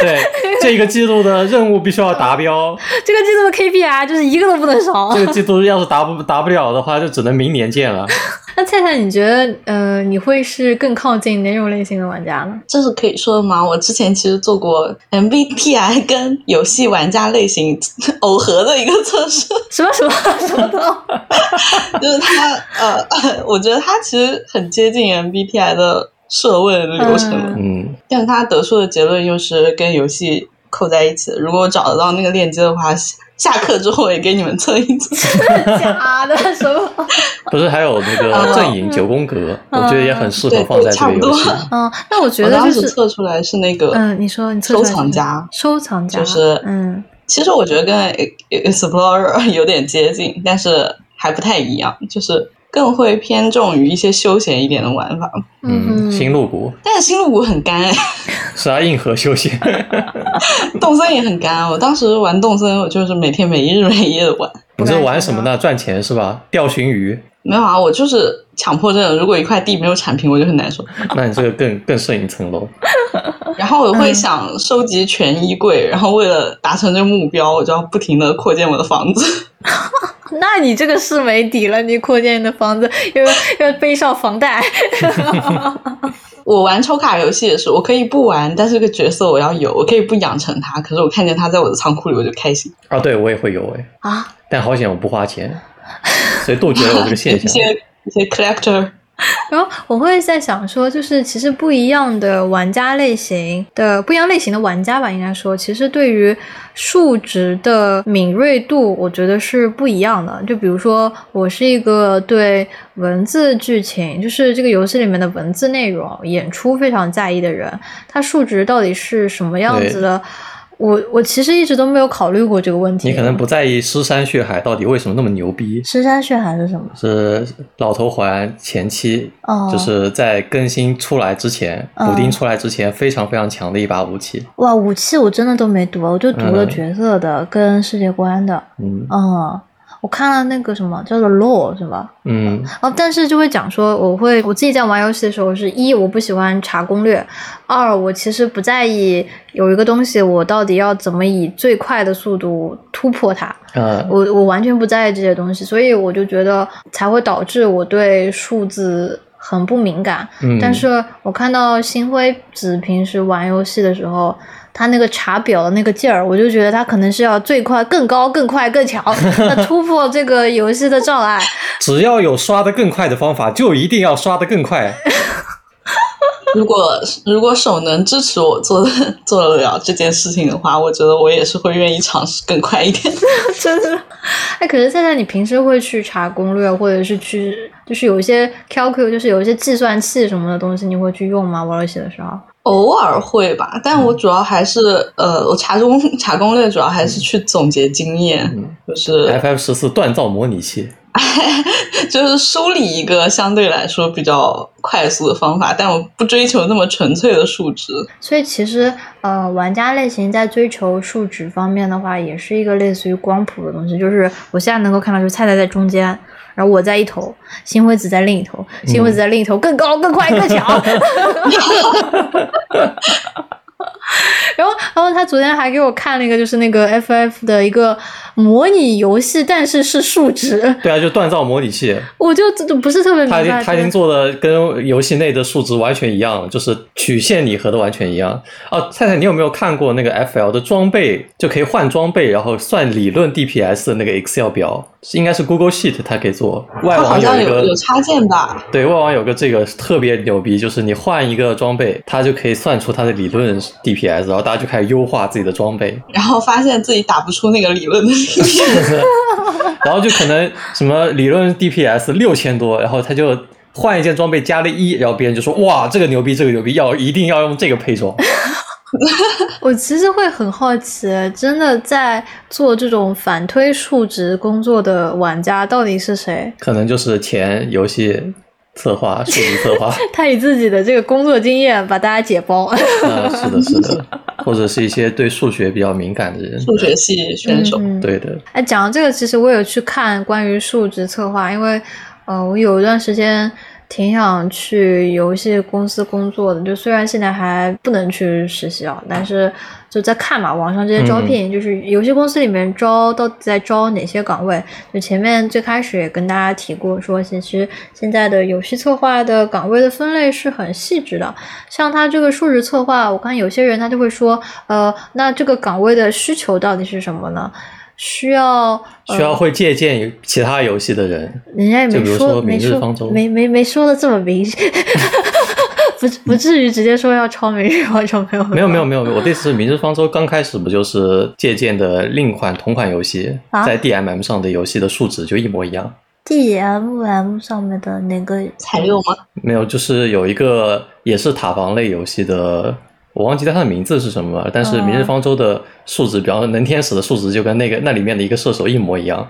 Speaker 2: 对，这个季度的任务必须要达标，
Speaker 1: 这个季度的 KPI 就是一个都不能少。
Speaker 2: 这个季度要是达不达不了的话，就只能明年见了。
Speaker 1: 那菜菜，你觉得呃，你会是更靠近哪种类型的玩家呢？
Speaker 3: 这是可以说的吗？我之前其实做过 MBTI 跟游戏玩家类型耦合的一个测试，
Speaker 1: 什么什么什么的？
Speaker 3: 就是它呃，我觉得它其实很接近 MBTI 的设问的流程的，
Speaker 2: 嗯，
Speaker 3: 但是它得出的结论又是跟游戏扣在一起的。如果我找得到那个链接的话，下下课之后也给你们测一测。
Speaker 1: 假的什么？
Speaker 2: 不是还有那个阵营九宫格，我觉得也很适合放在这
Speaker 3: 差不多
Speaker 2: 个游戏。
Speaker 1: 嗯，那我觉
Speaker 3: 我当时
Speaker 1: 得就是
Speaker 3: 测出来是那个，
Speaker 1: 嗯，你说你测
Speaker 3: 收
Speaker 1: 出来是
Speaker 3: 藏家。
Speaker 1: 收藏家
Speaker 3: 就是
Speaker 1: 嗯
Speaker 3: 其实我觉得跟 Explorer 有点接近，但是还不太一样，就是更会偏重于一些休闲一点的玩法。
Speaker 2: 嗯，
Speaker 1: 嗯
Speaker 2: 新露谷
Speaker 3: 但是星露谷很干哎，
Speaker 2: 是啊，硬核休闲。
Speaker 3: 动森也很干。我当时玩动森，我就是每天没日没夜的玩。
Speaker 2: 你这玩什么呢？赚钱是吧？钓鲟鱼？
Speaker 3: 没有啊，我就是强迫症。如果一块地没有产平，我就很难受。
Speaker 2: 那你这个更更胜一层楼。
Speaker 3: 然后我会想收集全衣柜，然后为了达成这个目标，我就要不停的扩建我的房子。
Speaker 1: 那你这个是没底了，你扩建你的房子又 又背上房贷。
Speaker 3: 我玩抽卡游戏也是，我可以不玩，但是这个角色我要有，我可以不养成它，可是我看见它在我的仓库里，我就开心。
Speaker 2: 啊，对我也会有哎，
Speaker 1: 啊，
Speaker 2: 但好险我不花钱，所以杜绝了我这个现
Speaker 3: 一
Speaker 2: 象。
Speaker 3: 些一些 collector，
Speaker 1: 然后我会在想说，就是其实不一样的玩家类型的不一样类型的玩家吧，应该说，其实对于数值的敏锐度，我觉得是不一样的。就比如说，我是一个对文字剧情，就是这个游戏里面的文字内容、演出非常在意的人，它数值到底是什么样子的？我我其实一直都没有考虑过这个问题。
Speaker 2: 你可能不在意尸山血海到底为什么那么牛逼，
Speaker 1: 尸山血海是什么？
Speaker 2: 是老头环前期，
Speaker 1: 哦
Speaker 2: 就是在更新出来之前，
Speaker 1: 嗯
Speaker 2: 补丁出来之前非常非常强的一把武器。
Speaker 1: 哇，武器我真的都没读，我就读了
Speaker 2: 嗯
Speaker 1: 角色的跟世界观的。
Speaker 2: 嗯
Speaker 1: 嗯，我看了那个什么叫做 law 是吧？
Speaker 2: 嗯
Speaker 1: 哦，但是就会讲说，我会我自己在玩游戏的时候是一我不喜欢查攻略，二我其实不在意有一个东西我到底要怎么以最快的速度突破它，
Speaker 2: 呃，
Speaker 1: 我我完全不在意这些东西，所以我就觉得才会导致我对数字很不敏感。
Speaker 2: 嗯
Speaker 1: 但是我看到星辉子平时玩游戏的时候，他那个查表的那个劲儿，我就觉得他可能是要最快、更高、更快、更强，那突破这个游戏的障碍。
Speaker 2: 只要有刷的更快的方法，就一定要刷的更快。
Speaker 3: 如果如果手能支持我做的做得了这件事情的话，我觉得我也是会愿意尝试更快一点。
Speaker 1: 真的。哎，可是现在，你平时会去查攻略，或者是去，就是有一些 calc，就是有一些计算器什么的东西，你会去用吗？玩游戏的时候？
Speaker 3: 偶尔会吧，但我主要还是呃，我查攻 查攻略主要还是去总结经验，就是
Speaker 2: FF 十四锻造模拟器。
Speaker 3: 就是梳理一个相对来说比较快速的方法，但我不追求那么纯粹的数值。
Speaker 1: 所以其实呃，玩家类型在追求数值方面的话，也是一个类似于光谱的东西。就是我现在能够看到，就是菜菜在中间，然后我在一头，星辉子在另一头，星辉子在另一头，更高、更快、更强。然后，然后他昨天还给我看了一个，就是那个 FF 的一个模拟游戏，但是是数值。
Speaker 2: 对啊，就锻造模拟器。
Speaker 1: 我就不是特别明白。
Speaker 2: 他已经他已经做的跟游戏内的数值完全一样，就是曲线拟合的完全一样。哦，菜菜，你有没有看过那个 FL 的装备就可以换装备，然后算理论 DPS 的那个 Excel 表？应该是 Google Sheet，它可以做。外网
Speaker 3: 有
Speaker 2: 一个
Speaker 3: 有插件吧？
Speaker 2: 对外网有个这个特别牛逼，就是你换一个装备，它就可以算出它的理论 DPS，然后大家就开始优化自己的装备。
Speaker 3: 然后发现自己打不出那个理论的
Speaker 2: 然后就可能什么理论 DPS 六千多，然后他就换一件装备加了一，然后别人就说哇这个牛逼，这个牛逼，要一定要用这个配装。
Speaker 1: 我其实会很好奇，真的在做这种反推数值工作的玩家到底是谁？
Speaker 2: 可能就是前游戏策划、数值策划。
Speaker 1: 他以自己的这个工作经验把大家解包。
Speaker 2: 啊，是的，是的，或者是一些对数学比较敏感的人，
Speaker 3: 数学系选手。
Speaker 2: 对的。
Speaker 1: 哎，讲到这个，其实我有去看关于数值策划，因为呃，我有一段时间。挺想去游戏公司工作的，就虽然现在还不能去实习啊，但是就在看嘛，网上这些招聘，就是游戏公司里面招到底在招哪些岗位？就前面最开始也跟大家提过，说其实现在的游戏策划的岗位的分类是很细致的。像他这个数值策划，我看有些人他就会说，呃，那这个岗位的需求到底是什么呢？需要
Speaker 2: 需要会借鉴其他游戏的人，
Speaker 1: 人家也没
Speaker 2: 说
Speaker 1: 明日方舟
Speaker 2: 没
Speaker 1: 没没说的这么明显，不不至于直接说要抄《明日方舟》
Speaker 2: 没有没有。没有没有，我的意思是《明日方舟》刚开始不就是借鉴的另一款同款游戏，在 DMM 上的游戏的数值就一模一样
Speaker 1: ，DMM 上面的那个
Speaker 3: 材料吗？
Speaker 2: 没有，就是有一个也是塔防类游戏的。我忘记他的名字是什么了，但是《明日方舟》的数值，比方说能天使的数值，就跟那个那里面的一个射手一模一样，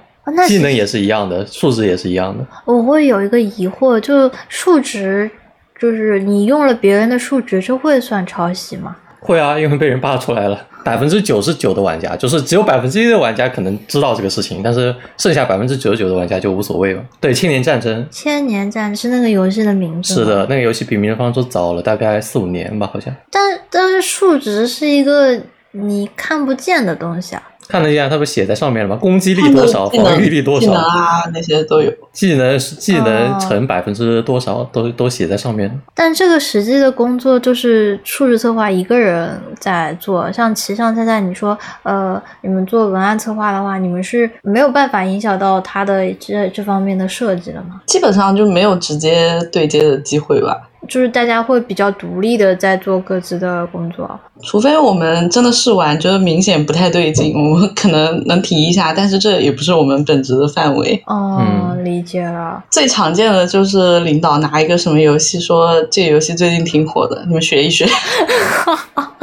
Speaker 2: 技能也是一样的，数值也是一样的。
Speaker 1: 我会有一个疑惑，就数值，就是你用了别人的数值，这会算抄袭吗？
Speaker 2: 会啊，因为被人扒出来了。百分之九十九的玩家，就是只有百分之一的玩家可能知道这个事情，但是剩下百分之九十九的玩家就无所谓了。对，千年战争，
Speaker 1: 千年战是那个游戏的名字。
Speaker 2: 是的，那个游戏比《明日方舟》早了大概四五年吧，好像。
Speaker 1: 但但是数值是一个你看不见的东西啊。
Speaker 2: 看得见，它不写在上面了吗？攻击力多少，防御力多少，技
Speaker 3: 能啊那些都有。
Speaker 2: 技能技能乘百分之多少，都都写在上面。
Speaker 1: 但这个实际的工作就是数字策划一个人在做。像骑上现在，你说，呃，你们做文案策划的话，你们是没有办法影响到他的这这方面的设计的吗？
Speaker 3: 基本上就没有直接对接的机会吧。
Speaker 1: 就是大家会比较独立的在做各自的工作，
Speaker 3: 除非我们真的试完觉得明显不太对劲，我们可能能提一下，但是这也不是我们本职的范围。
Speaker 1: 哦，理解了。
Speaker 3: 最常见的就是领导拿一个什么游戏说这个游戏最近挺火的，你们学一学。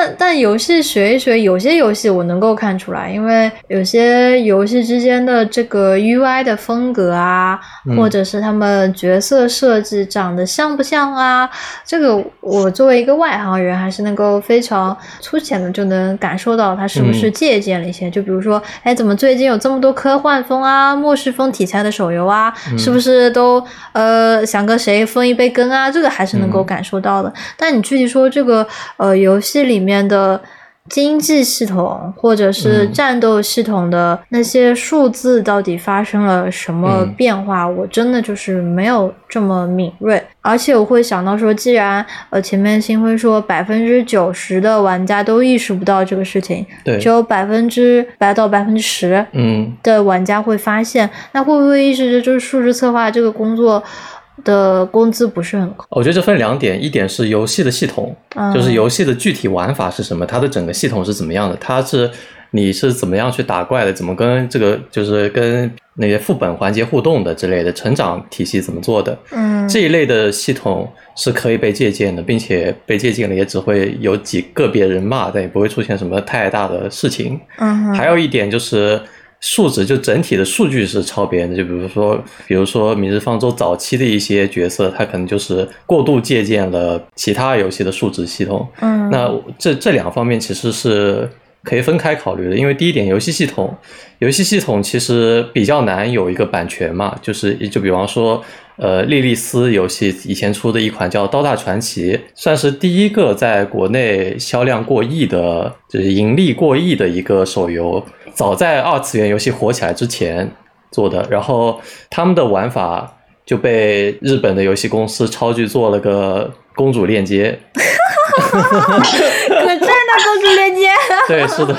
Speaker 1: 但但游戏学一学，有些游戏我能够看出来，因为有些游戏之间的这个 UI 的风格啊，或者是他们角色设计长得像不像啊，这个我作为一个外行人，还是能够非常粗浅的就能感受到他是不是借鉴了一些。就比如说，哎，怎么最近有这么多科幻风啊、末世风题材的手游啊？是不是都呃想跟谁分一杯羹啊？这个还是能够感受到的。但你具体说这个呃游戏里。里面的经济系统或者是战斗系统的那些数字到底发生了什么变化？我真的就是没有这么敏锐，而且我会想到说，既然呃前面新辉说百分之九十的玩家都意识不到这个事情，
Speaker 2: 对，
Speaker 1: 只有百分之百到百分之十
Speaker 2: 嗯
Speaker 1: 的玩家会发现，那会不会意识着就是数值策划这个工作？的工资不是很高，
Speaker 2: 我觉得这分两点，一点是游戏的系统，就是游戏的具体玩法是什么，它的整个系统是怎么样的，它是你是怎么样去打怪的，怎么跟这个就是跟那些副本环节互动的之类的，成长体系怎么做的，
Speaker 1: 嗯，
Speaker 2: 这一类的系统是可以被借鉴的，并且被借鉴了也只会有几个别人骂，但也不会出现什么太大的事情。
Speaker 1: 嗯
Speaker 2: 还有一点就是数值，就整体的数据是超编的。就比如说，比如说《明日方舟》早期的一些角色，它可能就是过度借鉴了其他游戏的数值系统。
Speaker 1: 嗯，
Speaker 2: 那这这两方面其实是可以分开考虑的，因为第一点，游戏系统，游戏系统其实比较难有一个版权嘛，就是就比方说，呃，莉莉丝游戏以前出的一款叫《刀大传奇》，算是第一个在国内销量过亿的，就是盈利过亿的一个手游，早在二次元游戏火起来之前做的，然后他们的玩法就被日本的游戏公司超巨做了个公主链接。
Speaker 1: 可真的公主链接，
Speaker 2: 对，是的，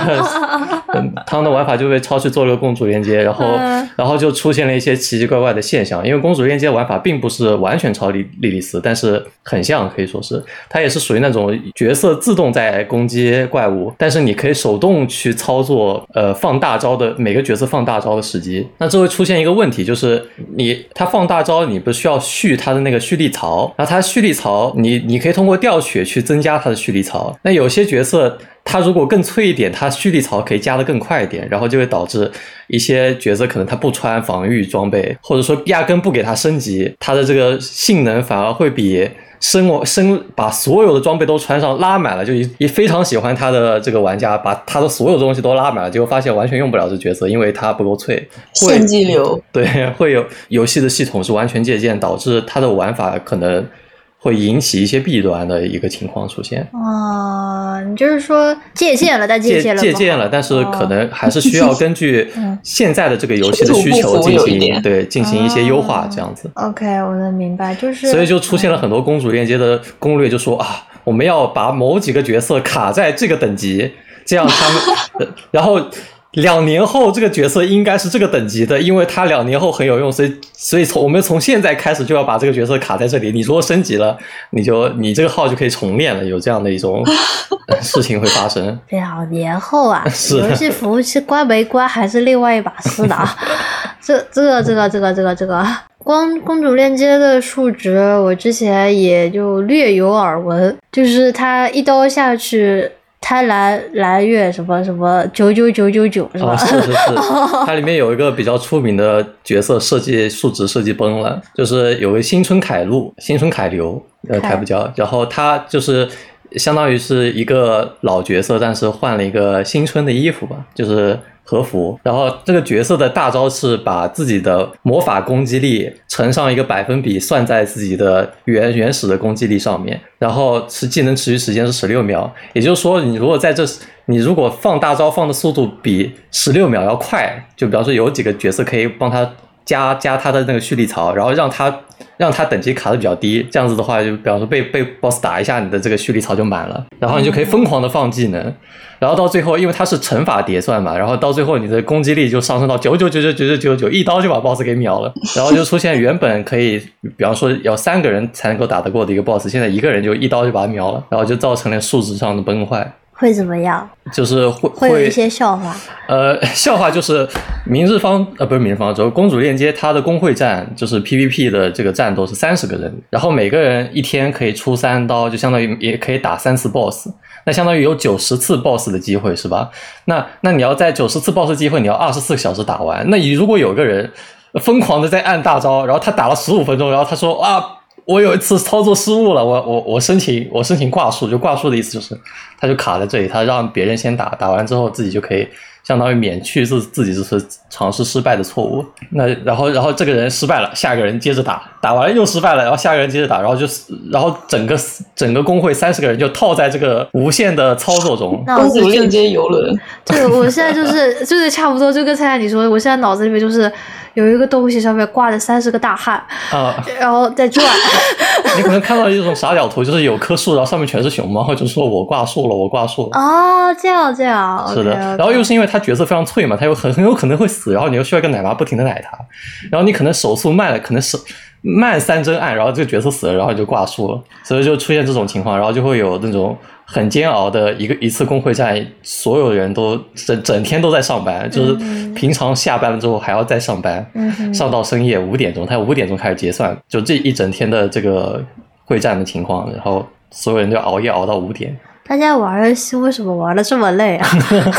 Speaker 2: 嗯，他们的玩法就被抄去做了个公主链接，然后，
Speaker 1: 嗯
Speaker 2: 然后就出现了一些奇奇怪怪的现象。因为公主链接玩法并不是完全抄莉莉莉丝，但是很像，可以说是它也是属于那种角色自动在攻击怪物，但是你可以手动去操作，呃，放大招的每个角色放大招的时机。那这会出现一个问题，就是你它放大招，你不是需要蓄它的那个蓄力槽，然后它蓄力槽，你你可以通过掉血去增加它的蓄力槽。那有些角色它如果更脆一点，它蓄力槽可以加的更快一点，然后就会导致一些角色可能他不穿防御装备，或者说压根不给他升级，它的这个性能反而会比升我升把所有的装备都穿上拉满了，就一一非常喜欢他的这个玩家把他的所有东西都拉满了，结果发现完全用不了这角色，因为他不够脆，会
Speaker 3: 献祭流，
Speaker 2: 对，会有游戏的系统是完全借鉴，导致它的玩法可能会引起一些弊端的一个情况出现。
Speaker 1: 哦，你就是说借鉴了，但
Speaker 2: 借
Speaker 1: 借鉴了
Speaker 2: 借鉴了，但是可能还是需要根据
Speaker 1: 嗯
Speaker 2: 现在的这个游戏的需求进行
Speaker 3: 点
Speaker 2: 对进行一些优化
Speaker 1: 哦，
Speaker 2: 这样子。
Speaker 1: OK，我能明白，就是
Speaker 2: 所以就出现了很多公主链接的攻略，就说啊，我们要把某几个角色卡在这个等级，这样他们，呃 然后两年后这个角色应该是这个等级的，因为他两年后很有用，所以所以从我们从现在开始就要把这个角色卡在这里。你如果升级了，你就你这个号就可以重练了，有这样的一种 呃事情会发生。
Speaker 1: 两年后啊，
Speaker 2: 是
Speaker 1: 游戏服务器关没关还是另外一把事的啊。这这个这个这个这个这个，光公主链接的数值，我之前也就略有耳闻，就是它一刀下去。贪婪蓝月什么什么九九九九九是吧？
Speaker 2: 哦，是是是，它里面有一个比较出名的角色设计数值设计崩了，就是有个新春凯路、新春凯流，呃，
Speaker 1: 凯
Speaker 2: 凯不叫，然后他就是相当于是一个老角色，但是换了一个新春的衣服吧，就是和服。然后这个角色的大招是把自己的魔法攻击力乘上一个百分比，算在自己的原原始的攻击力上面，然后持技能持续时间是十六秒，也就是说，你如果在这你如果放大招放的速度比十六秒要快，就比方说有几个角色可以帮他加加他的那个蓄力槽，然后让他让他等级卡的比较低，这样子的话，就比方说被被 boss 打一下，你的这个蓄力槽就满了，然后你就可以疯狂的放技能，然后到最后，因为它是乘法叠算嘛，然后到最后你的攻击力就上升到九九九九九九九九，一刀就把 boss 给秒了，然后就出现原本可以，比方说要三个人才能够打得过的一个 boss，现在一个人就一刀就把它秒了，然后就造成了数值上的崩坏。
Speaker 1: 会怎么样？
Speaker 2: 就是会
Speaker 1: 会有一些笑话。
Speaker 2: 呃，笑话就是明日方呃不是明日方舟，公主链接它的工会战就是 PVP 的这个战斗是三十个人，然后每个人一天可以出三刀，就相当于也可以打三次 BOSS，那相当于有九十次 BOSS 的机会是吧？那那你要在九十次 BOSS 机会，你要二十四个小时打完，那你如果有个人疯狂的在按大招，然后他打了十五分钟，然后他说啊。我有一次操作失误了，我我我申请我申请挂数，就挂数的意思就是，他就卡在这里，他让别人先打，打完之后自己就可以相当于免去自自己这次尝试失败的错误。那然后然后这个人失败了，下一个人接着打，打完了又失败了，然后下个人接着打，然后就然后整个整个工会三十个人就套在这个无限的操作中。
Speaker 1: 脑子就
Speaker 3: 公主链接游轮，
Speaker 1: 对，我现在就是就是差不多，就跟菜菜你说的，我现在脑子里面就是有一个东西上面挂着三十个大汉，
Speaker 2: 啊，
Speaker 1: 然后在转。
Speaker 2: 你可能看到一种傻屌图，就是有棵树，然后上面全是熊猫，就说我挂树了，我挂树了。
Speaker 1: 哦，这样这样，
Speaker 2: 是的然后又是因为他角色非常脆嘛，他又很很有可能会死，然后你又需要一个奶妈不停的奶他，然后你可能手速慢了，可能是慢三帧按，然后这个角色死了，然后你就挂树了，所以就出现这种情况，然后就会有那种很煎熬的一个一次工会战，所有人都整整天都在上班，就是平常下班了之后还要再上班，
Speaker 1: 嗯
Speaker 2: 上到深夜五点钟，他五点钟开始结算，就这一整天的这个会战的情况，然后所有人就熬夜熬到五点。
Speaker 1: 大家玩游戏为什么玩的这么累啊？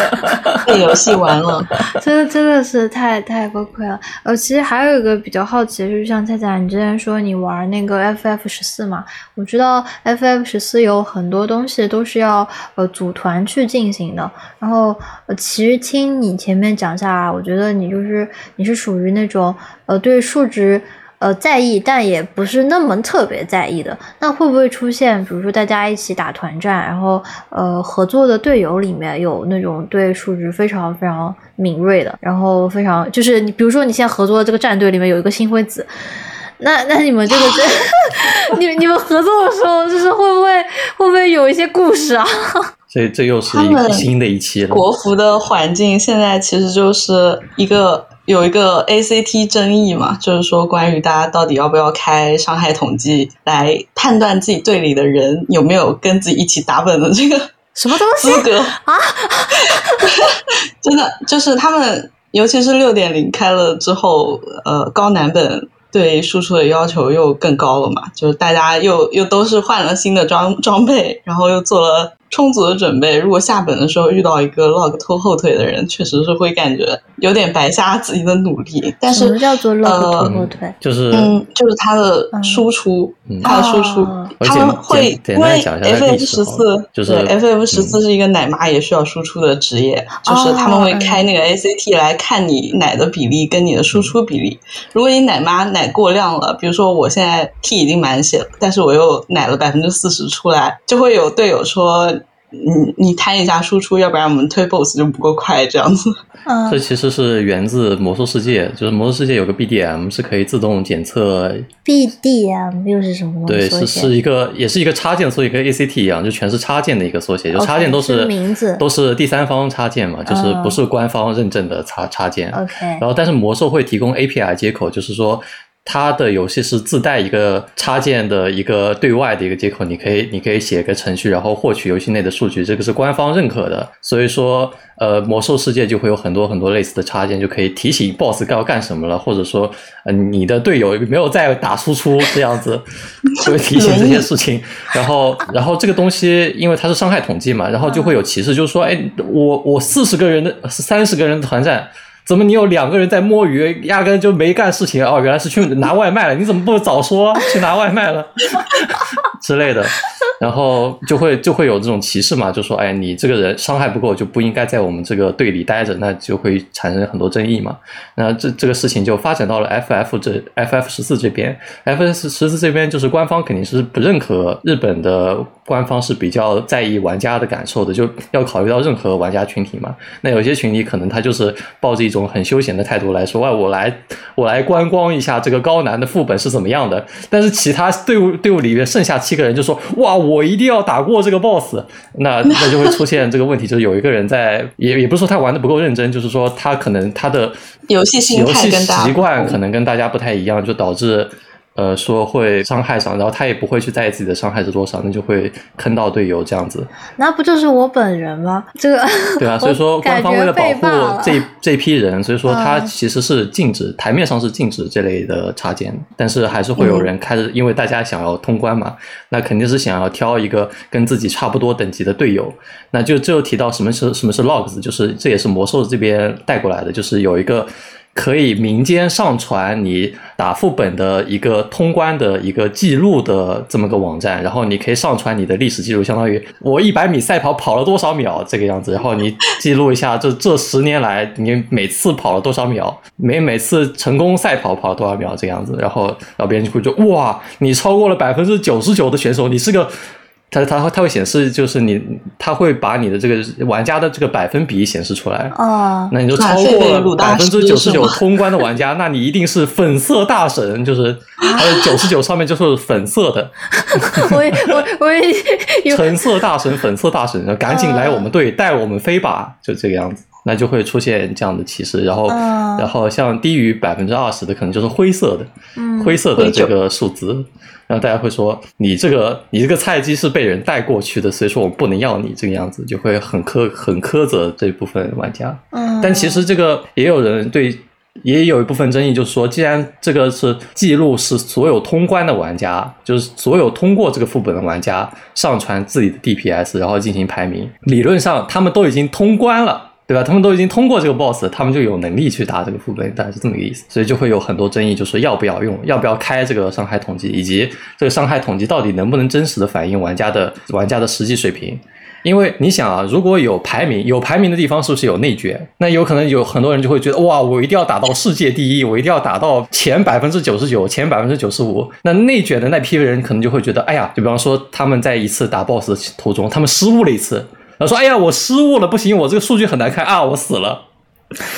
Speaker 3: 被游戏玩了。
Speaker 1: 真的真的是太太崩溃了。呃，其实还有一个比较好奇的，就是像菜菜，你之前说你玩那个 FF 十四嘛，我知道 FF 十四有很多东西都是要呃组团去进行的。然后呃，其实听你前面讲下来，我觉得你就是你是属于那种呃对数值。呃，在意，但也不是那么特别在意的。那会不会出现，比如说大家一起打团战，然后呃合作的队友里面有那种对数值非常非常敏锐的，然后非常就是你，比如说你现在合作的这个战队里面有一个星辉子，那那你们这个这 你你们合作的时候，就是会不会会不会有一些故事啊？
Speaker 2: 这这又是一
Speaker 3: 个
Speaker 2: 新的一期了。
Speaker 3: 国服的环境现在其实就是一个有一个 ACT 争议嘛，就是说关于大家到底要不要开伤害统计来判断自己队里的人有没有跟自己一起打本的这个
Speaker 1: 什么东西
Speaker 3: 资格
Speaker 1: 啊？
Speaker 3: 真的就是他们，尤其是六点零开了之后，呃，高难本对输出的要求又更高了嘛，就是大家又又都是换了新的装装备，然后又做了充足的准备。如果下本的时候遇到一个 log 拖后腿的人，确实是会感觉有点白瞎自己的努力。但是
Speaker 1: 什么叫做 log
Speaker 3: 呃
Speaker 1: 拖后腿？
Speaker 2: 就是
Speaker 3: 嗯，就是它的输出，
Speaker 2: 嗯
Speaker 3: 它的输出，
Speaker 1: 哦
Speaker 3: 他们会因为 FF 十四
Speaker 2: 就是
Speaker 3: 对 FF 十
Speaker 2: 嗯
Speaker 3: 四是一个奶妈也需要输出的职业，就是他们会开那个 ACT 来看你奶的比例跟你的输出比例。如果你奶妈奶过量了，比如说我现在 T 已经满血了，但是我又奶了百分之四十出来，就会有队友说。你你摊一下输出，要不然我们推 BOSS 就不够快，这样子。
Speaker 1: 嗯
Speaker 2: 这其实是源自魔兽世界，就是魔兽世界有个 BDM 是可以自动检测
Speaker 1: ，，BDM 又是什么东
Speaker 2: 对，
Speaker 1: 西？缩
Speaker 2: 是是一个也是一个插件所以，跟 ACT 一样，就全是插件的一个缩写，就插件都
Speaker 1: 是名字
Speaker 2: 都是第三方插件嘛，就是
Speaker 1: 嗯
Speaker 2: 不是官方认证的插插件。
Speaker 1: OK，
Speaker 2: 然后，但是魔兽会提供 API 接口，就是说它的游戏是自带一个插件的一个对外的一个接口，你可以你可以写一个程序，然后获取游戏内的数据，这个是官方认可的。所以说，呃，魔兽世界就会有很多很多类似的插件，就可以提醒 BOSS 要干什么了，或者说，呃，你的队友没有在打输出这样子，就会提醒这些事情。然后，然后这个东西因为它是伤害统计嘛，然后就会有歧视，就是说，哎，我我四十个人的三十个人的团战。怎么你有两个人在摸鱼，压根就没干事情哦？原来是去拿外卖了，你怎么不早说 去拿外卖了 之类的？然后就会就会有这种歧视嘛，就说哎，你这个人伤害不够，就不应该在我们这个队里待着，那就会产生很多争议嘛。那这这个事情就发展到了 FF 这 FF 十四这边，FF 十四这边就是官方肯定是不认可日本的官方是比较在意玩家的感受的，就要考虑到任何玩家群体嘛。那有些群体可能他就是抱着一种很休闲的态度来说，哇，我来我来观光一下这个高难的副本是怎么样的。但是其他队伍队伍里面剩下七个人就说，哇，我一定要打过这个 BOSS。那那就会出现这个问题，就是有一个人在，也也不是说他玩的不够认真，就是说他可能他的
Speaker 3: 游戏心
Speaker 2: 游戏
Speaker 3: 态跟
Speaker 2: 习惯可能跟大家不太一样，就导致呃说会伤害上，然后他也不会去在意自己的伤害是多少，那就会坑到队友这样子。
Speaker 1: 那不就是我本人吗？这个
Speaker 2: 对啊，所以说官方为了保护这 这批人，所以说他
Speaker 1: 嗯
Speaker 2: 其实是禁止台面上是禁止这类的插件，但是还是会有人开始，因为大家想要通关嘛，那肯定是想要挑一个跟自己差不多等级的队友。那就这就提到什么是什么是 logs，就是这也是魔兽这边带过来的，就是有一个。可以民间上传你打副本的一个通关的一个记录的这么个网站，然后你可以上传你的历史记录，相当于我一百米赛跑跑了多少秒这个样子，然后你记录一下这这十年来你每次跑了多少秒，每每次成功赛跑跑了多少秒这个样子，然后然后别人就会说哇，你超过了百分之九十九的选手，你是个。它它它会显示，就是你，它会把你的这个玩家的这个百分比显示出来。
Speaker 1: 哦，
Speaker 2: 那你就超过了百分之九十九 通关的玩家，那你一定是粉色大神，就是还有九十九上面就是粉色的
Speaker 1: 我也我我
Speaker 2: 橙色大神、粉色大神，赶紧来我们队带我们飞吧，就这个样子。那就会出现这样的提示。然后，
Speaker 1: 嗯
Speaker 2: 然后像低于百分之二十的，可能就是灰色的，
Speaker 1: 嗯
Speaker 2: 灰色的这个数字。然后大家会说你这个你这个菜鸡是被人带过去的，所以说我们不能要你这个样子，就会很苛很苛责这部分玩家。
Speaker 1: 嗯，
Speaker 2: 但其实这个也有人对，也有一部分争议，就是说，既然这个是记录是所有通关的玩家，就是所有通过这个副本的玩家上传自己的 DPS，然后进行排名，理论上他们都已经通关了。对吧？他们都已经通过这个 boss，他们就有能力去打这个副本，大概是这么个意思。所以就会有很多争议，就说要不要用，要不要开这个伤害统计，以及这个伤害统计到底能不能真实的反映玩家的玩家的实际水平。因为你想啊，如果有排名，有排名的地方是不是有内卷？那有可能有很多人就会觉得，哇，我一定要打到世界第一，我一定要打到前百分之九十九，前百分之九十五。那内卷的那批人可能就会觉得，哎呀，就比方说他们在一次打 BOSS 的途中，他们失误了一次，后说，哎呀，我失误了，不行，我这个数据很难看啊，我死了。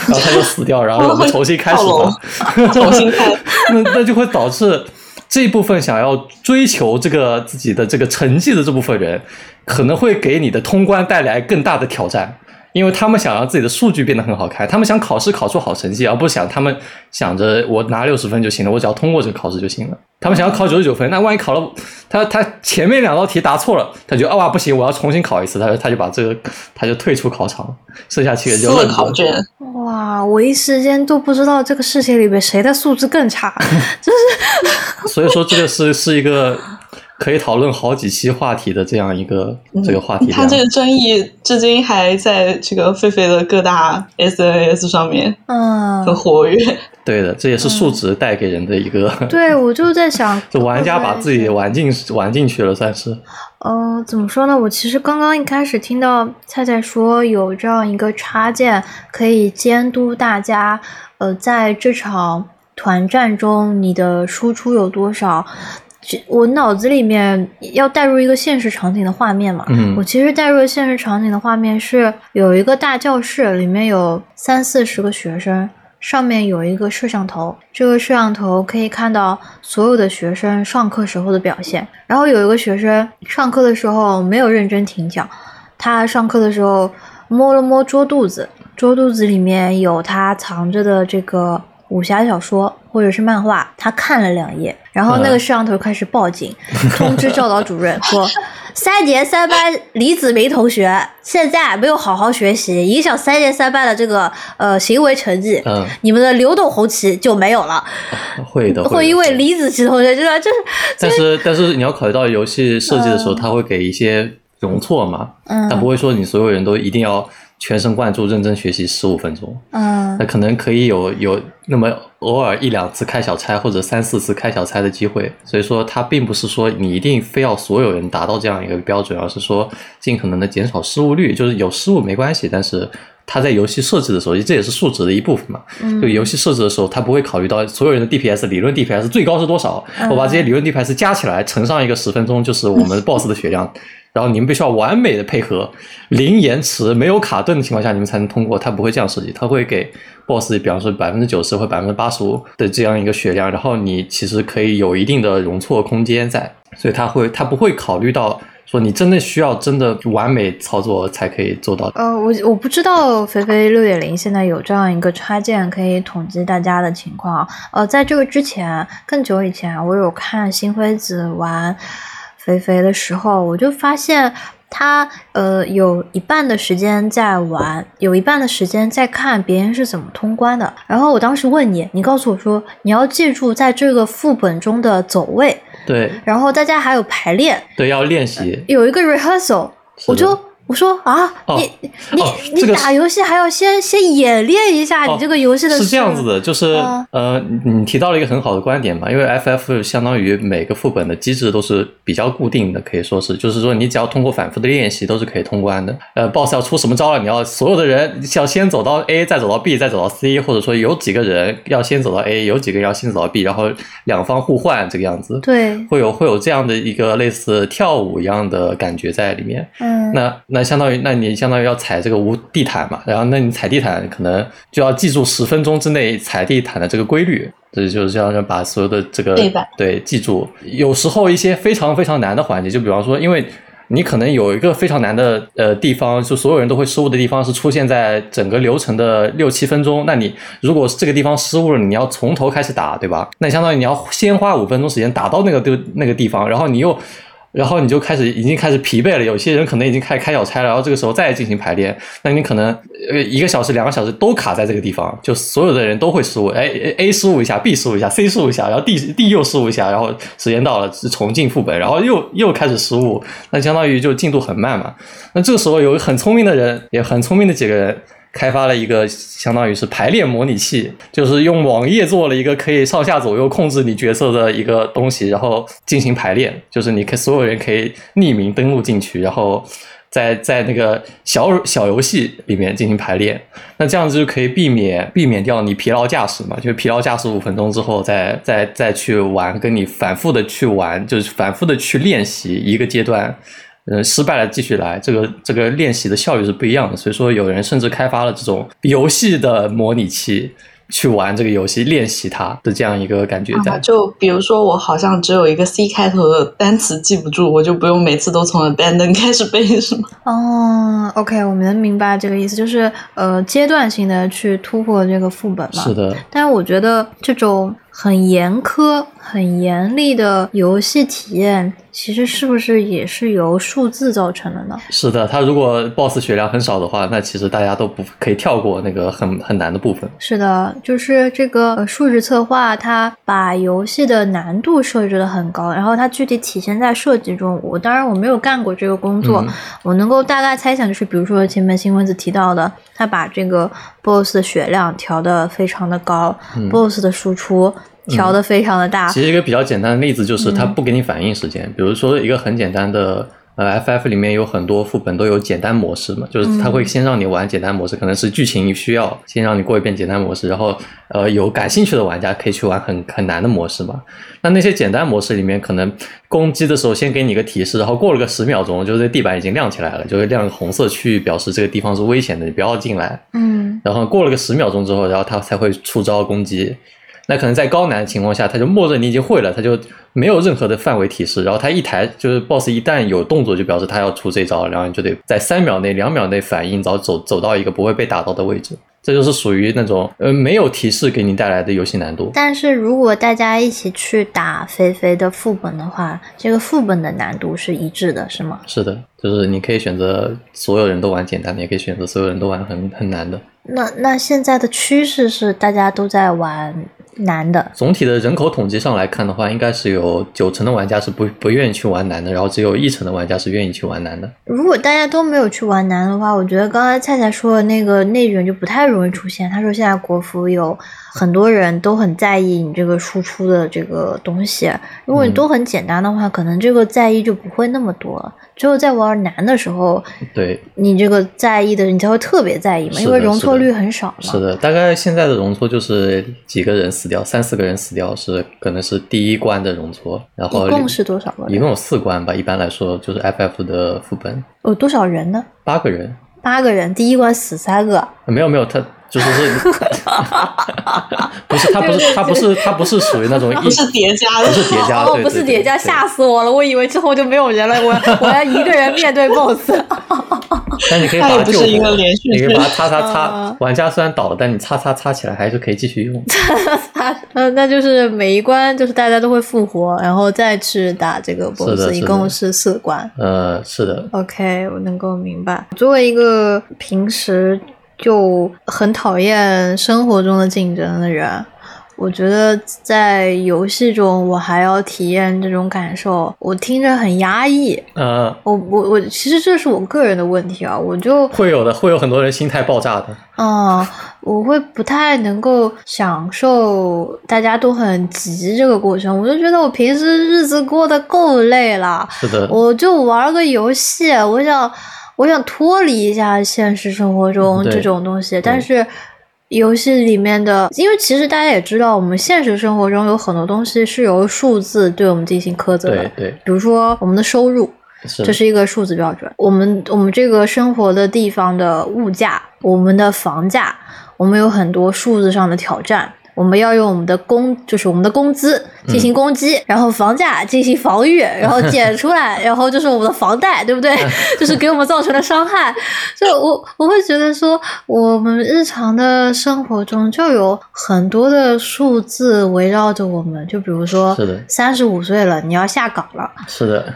Speaker 2: 然后他就死掉，然后我们重新开始吧。
Speaker 3: 重新开，
Speaker 2: 那那就会导致这部分想要追求这个自己的这个成绩的这部分人，可能会给你的通关带来更大的挑战。因为他们想让自己的数据变得很好看，他们想考试考出好成绩，而不是想他们想着我拿六十分就行了，我只要通过这个考试就行了。他们想要考九十九分，那万一考了他他前面两道题答错了，他就啊哇不行，我要重新考一次，他就他就把这个他就退出考场，剩下七个就
Speaker 3: 撕了考卷，
Speaker 1: 哇，我一时间都不知道这个世界里边谁的素质更差，就是
Speaker 2: 所以说这个是是一个可以讨论好几期话题的这样一个、这个话题量。
Speaker 3: 他这个争议至今还在这个狒狒的各大 SNS 上面
Speaker 1: 嗯
Speaker 3: 很，活跃。
Speaker 2: 对的，这也是数值带给人的一个
Speaker 1: 对，我就在想，
Speaker 2: 就玩家把自己玩进玩进去了，算是。
Speaker 1: 呃，怎么说呢？我其实刚刚一开始听到菜菜说有这样一个插件可以监督大家，呃，在这场团战中你的输出有多少。这我脑子里面要带入一个现实场景的画面嘛，
Speaker 2: 嗯
Speaker 1: 我其实带入的现实场景的画面是有一个大教室，里面有三四十个学生，上面有一个摄像头，这个摄像头可以看到所有的学生上课时候的表现。然后有一个学生上课的时候没有认真听讲，他上课的时候摸了摸桌肚子，桌肚子里面有他藏着的这个武侠小说或者是漫画，他看了两页，然后那个摄像头开始报警，通知教导主任说。三年三班李子明同学现在没有好好学习，影响三年三班的这个呃行为成绩，
Speaker 2: 嗯，
Speaker 1: 你们的流动红旗就没有了。
Speaker 2: 会的，
Speaker 1: 会因为李子琪同学就是就是
Speaker 2: 但是但是你要考虑到游戏设计的时候，他会给一些容错嘛，
Speaker 1: 嗯
Speaker 2: 它不会说你所有人都一定要全神贯注、认真学习十五分钟，
Speaker 1: 嗯
Speaker 2: 那可能可以有有那么偶尔一两次开小差或者三四次开小差的机会，所以说它并不是说你一定非要所有人达到这样一个标准，而是说尽可能的减少失误率，就是有失误没关系，但是。它在游戏设置的时候，这也是数值的一部分嘛。
Speaker 1: 嗯
Speaker 2: 就游戏设置的时候，它不会考虑到所有人的 DPS 理论 DPS 最高是多少，
Speaker 1: 嗯
Speaker 2: 我把这些理论 DPS 加起来乘上一个十分钟，就是我们 BOSS 的血量。然后你们必须要完美的配合，零延迟、没有卡顿的情况下，你们才能通过。它不会这样设计，它会给 BOSS 比方说百分之九十或百分之八十五的这样一个血量，然后你其实可以有一定的容错空间在，所以它会它不会考虑到说你真的需要真的完美操作才可以做到。
Speaker 1: 呃，我我不知道肥肥六点零现在有这样一个插件可以统计大家的情况。呃，在这个之前，更久以前，我有看新辉子玩肥肥的时候，我就发现他呃有一半的时间在玩，有一半的时间在看别人是怎么通关的。然后我当时问你，你告诉我说你要记住在这个副本中的走位，
Speaker 2: 对
Speaker 1: 然后大家还有排练，
Speaker 2: 对，要练习。
Speaker 1: 有一个 rehearsal，我就我说啊，
Speaker 2: 哦
Speaker 1: 你你、
Speaker 2: 哦
Speaker 1: 你
Speaker 2: 这个
Speaker 1: 打游戏还要先先演练一下
Speaker 2: 哦
Speaker 1: 你这个游戏的、
Speaker 2: 是这样子，的，就是、
Speaker 1: 嗯
Speaker 2: 呃，你你提到了一个很好的观点嘛，因为 FF 相当于每个副本的机制都是比较固定的，可以说是，就是说你只要通过反复的练习都是可以通关的。呃，BOSS 要出什么招了，你要所有的人要先走到 A，再走到 B，再走到 C，或者说有几个人要先走到 A，有几个人要先走到 B，然后两方互换这个样子。
Speaker 1: 对，
Speaker 2: 会有会有这样的一个类似跳舞一样的感觉在里面，
Speaker 1: 嗯，
Speaker 2: 那那相当于，那你相当于要踩这个无地毯嘛，然后那你踩地毯可能就要记住十分钟之内踩地毯的这个规律，这就是要把所有的这个
Speaker 3: 对吧
Speaker 2: 对记住。有时候一些非常非常难的环节，就比方说，因为你可能有一个非常难的呃地方，就所有人都会失误的地方是出现在整个流程的六七分钟。那你如果是这个地方失误了，你要从头开始打，对吧？那相当于你要先花五分钟时间打到那个地那个地方，然后你又。然后你就开始已经开始疲惫了，有些人可能已经开始开小差了，然后这个时候再进行排练，那你可能呃一个小时、两个小时都卡在这个地方，就所有的人都会失误，哎 A 失误一下，B 失误一下，C 失误一下，然后 D D 又失误一下，然后时间到了重进副本，然后又又开始失误，那相当于就进度很慢嘛。那这个时候有很聪明的人，也很聪明的几个人。开发了一个相当于是排练模拟器，就是用网页做了一个可以上下左右控制你角色的一个东西，然后进行排练。就是你可所有人可以匿名登录进去，然后在在那个小小游戏里面进行排练。那这样子就可以避免避免掉你疲劳驾驶嘛？就是疲劳驾驶五分钟之后，再再再去玩，跟你反复的去玩，就是反复的去练习一个阶段。呃，失败了继续来，这个这个练习的效率是不一样的。所以说，有人甚至开发了这种游戏的模拟器，去玩这个游戏，练习它的这样一个感觉在。
Speaker 3: 就比如说，我好像只有一个 C 开头的单词记不住，我就不用每次都从 abandon 开始背，是吗？
Speaker 1: 哦，OK，我能明白这个意思，就是呃，阶段性的去突破这个副本嘛。
Speaker 2: 是的。
Speaker 1: 但是我觉得这种。很严苛、很严厉的游戏体验，其实是不是也是由数字造成的呢？
Speaker 2: 是的，它如果 BOSS 血量很少的话，那其实大家都不可以跳过那个很很难的部分。
Speaker 1: 是的，就是这个数值策划，它把游戏的难度设置的很高，然后它具体体现在设计中。我当然我没有干过这个工作，我能够大概猜想，就是比如说前面新蚊子提到的，他把这个 BOSS 的血量调的非常的高，BOSS 的输出。调的非常的大。
Speaker 2: 其实一个比较简单的例子就是，它不给你反应时间。比如说一个很简单的，呃，FF 里面有很多副本都有简单模式嘛，就是它会先让你玩简单模式，可能是剧情需要，先让你过一遍简单模式，然后呃有感兴趣的玩家可以去玩很很难的模式嘛。那那些简单模式里面，可能攻击的时候先给你一个提示，然后过了个十秒钟，就是地板已经亮起来了，就会亮红色区域，表示这个地方是危险的，你不要进来。
Speaker 1: 嗯。
Speaker 2: 然后过了个十秒钟之后，然后它才会出招攻击。那可能在高难的情况下，他就默认你已经会了，他就没有任何的范围提示。然后他一抬，就是 BOSS 一旦有动作，就表示他要出这招，然后你就得在三秒内、两秒内反应，然后走走到一个不会被打到的位置。这就是属于那种呃没有提示给你带来的游戏难度。
Speaker 1: 但是如果大家一起去打肥肥的副本的话，这个副本的难度是一致的，是吗？
Speaker 2: 是的，就是你可以选择所有人都玩简单的，也可以选择所有人都玩很很难的。
Speaker 1: 那那现在的趋势是大家都在玩。难的，
Speaker 2: 总体的人口统计上来看的话，应该是有九成的玩家是不不愿意去玩难的，然后只有一成的玩家是愿意去玩难的。
Speaker 1: 如果大家都没有去玩难的话，我觉得刚才菜菜说的那个内卷就不太容易出现。他说现在国服有很多人都很在意你这个输出的这个东西，如果你都很简单的话，可能这个在意就不会那么多。只有在玩难的时候，
Speaker 2: 对
Speaker 1: 你这个在意的，你才会特别在意嘛，因为容错率很少嘛。
Speaker 2: 是的，大概现在的容错就是几个人死掉，三四个人死掉是可能是第一关的容错，然后
Speaker 1: 一共是多少个？
Speaker 2: 一共有四关吧，一般来说就是 FF 的副本。
Speaker 1: 有多少人呢？
Speaker 2: 八个人。
Speaker 1: 八个人，第一关死三个。
Speaker 2: 没有没有他。就是 是，不是他不是他不是他不是属于那种
Speaker 3: 不是叠加的，
Speaker 2: 不是叠加，
Speaker 1: 哦，不是叠加，吓死我了！我以为之后就没有人了，我我要一个人面对 BOSS。
Speaker 2: 但你可以把它救活，
Speaker 3: 你
Speaker 2: 可以把它擦擦 擦。玩家虽然倒了，但你擦擦擦起来还是可以继续用。
Speaker 1: 擦擦擦，嗯，那就是每一关就是大家都会复活，然后再去打这个 BOSS，一共是四关。
Speaker 2: 呃，是的。
Speaker 1: OK，我能够明白。作为一个平时。就很讨厌生活中的竞争的人，我觉得在游戏中我还要体验这种感受，我听着很压抑。
Speaker 2: 嗯，
Speaker 1: 我我我，其实这是我个人的问题啊，我就
Speaker 2: 会有的，会有很多人心态爆炸的。
Speaker 1: 嗯，我会不太能够享受大家都很急这个过程，我就觉得我平时日子过得够累了。
Speaker 2: 是的，
Speaker 1: 我就玩个游戏，我想。我想脱离一下现实生活中这种东西，但是游戏里面的，因为其实大家也知道，我们现实生活中有很多东西是由数字对我们进行苛责的，
Speaker 2: 对对，
Speaker 1: 比如说我们的收入，这是一个数字标准，我们我们这个生活的地方的物价，我们的房价，我们有很多数字上的挑战。我们要用我们的工，就是我们的工资进行攻击，然后房价进行防御，然后 减出来，然后就是我们的房贷，对不对？就是给我们造成的伤害。就我我会觉得说，我们日常的生活中就有很多的数字围绕着我们，就比如说
Speaker 2: 是的，
Speaker 1: 三十五岁了，你要下岗了。
Speaker 2: 是的，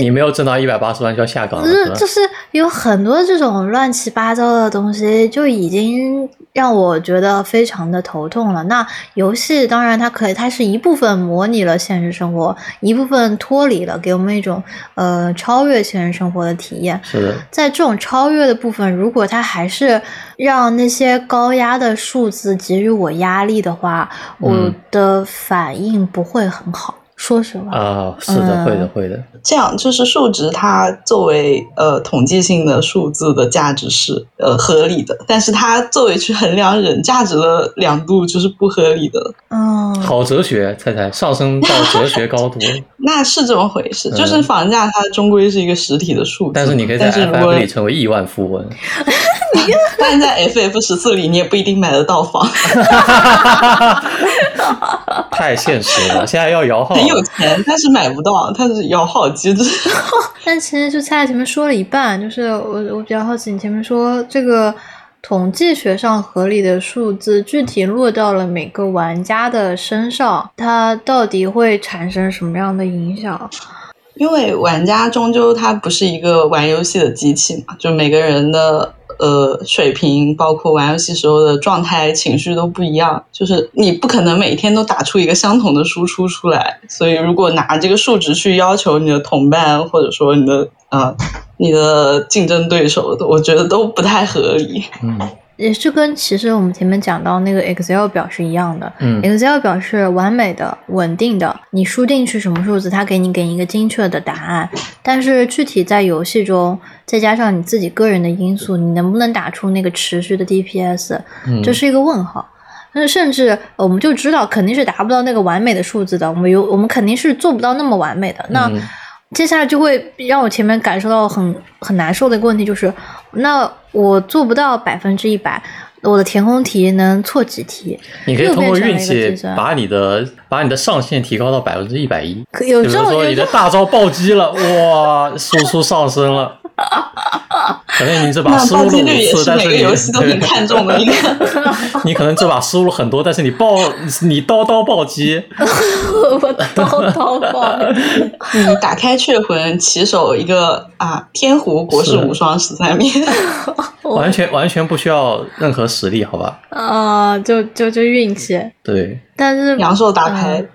Speaker 2: 你没有挣到一百八十万就要下岗了，
Speaker 1: 就是
Speaker 2: 吧
Speaker 1: 就是有很多这种乱七八糟的东西，就已经让我觉得非常的头痛了。那游戏当然它可以，它是一部分模拟了现实生活，一部分脱离了，给我们一种呃超越现实生活的体验。
Speaker 2: 是的，
Speaker 1: 在这种超越的部分，如果它还是让那些高压的数字给予我压力的话，我
Speaker 2: 嗯
Speaker 1: 的反应不会很好。说实话，
Speaker 2: 啊，是的，
Speaker 1: 嗯。
Speaker 2: 会的，会的，
Speaker 3: 这样就是数值，它作为呃统计性的数字的价值是呃合理的，但是它作为去衡量人价值的量度就是不合理的。
Speaker 1: 嗯，
Speaker 2: 好哲学，菜菜上升到哲学高度，
Speaker 3: 那是这么回事，
Speaker 2: 嗯。
Speaker 3: 就是房价它终归是一个实体的数字，
Speaker 2: 但是你可以在
Speaker 3: 但是如
Speaker 2: FF 里成为亿万富翁。
Speaker 3: 但是在 FF 十四里你也不一定买得到房，
Speaker 2: 太现实了，现在要摇号，
Speaker 3: 很有钱，但是买不到，它是摇号机制。
Speaker 1: 但其实就菜前面说了一半，就是我我比较好奇，你前面说这个统计学上合理的数字，具体落到了每个玩家的身上，它到底会产生什么样的影响？
Speaker 3: 因为玩家终究他不是一个玩游戏的机器嘛，就每个人的呃水平，包括玩游戏时候的状态、情绪都不一样，就是你不可能每天都打出一个相同的输出出来。所以，如果拿这个数值去要求你的同伴，或者说你的呃你的竞争对手，我觉得都不太合理。
Speaker 2: 嗯
Speaker 1: 也是跟其实我们前面讲到那个 Excel 表是一样的。
Speaker 2: 嗯
Speaker 1: Excel 表是完美的、稳定的，你输进去什么数字，它给你给你一个精确的答案。但是具体在游戏中，再加上你自己个人的因素，你能不能打出那个持续的 DPS，
Speaker 2: 嗯，
Speaker 1: 这是一个问号。那甚至呃我们就知道肯定是达不到那个完美的数字的，我们有我们肯定是做不到那么完美的。那
Speaker 2: 嗯
Speaker 1: 接下来就会让我前面感受到很很难受的一个问题，就是那我做不到百分之一百，我的填空题能错几题？
Speaker 2: 你可以通过运气把你的把你的上限提高到百分之一百一。
Speaker 1: 可有
Speaker 2: 比如说你的大招暴击了，哇，输出上升了。可能你这把失误了五次，但是你
Speaker 3: 每个游戏都很看重的一个。
Speaker 2: 你可能这把失误了很多，但是你暴你刀刀暴击，
Speaker 1: 我刀刀暴击。
Speaker 3: 你打开雀魂，起手一个啊天胡国士无双十三面，
Speaker 2: 完全完全不需要任何实力，好吧？
Speaker 1: 啊，就就就运气，
Speaker 2: 对
Speaker 1: 但是
Speaker 3: 阳寿打牌。
Speaker 1: 嗯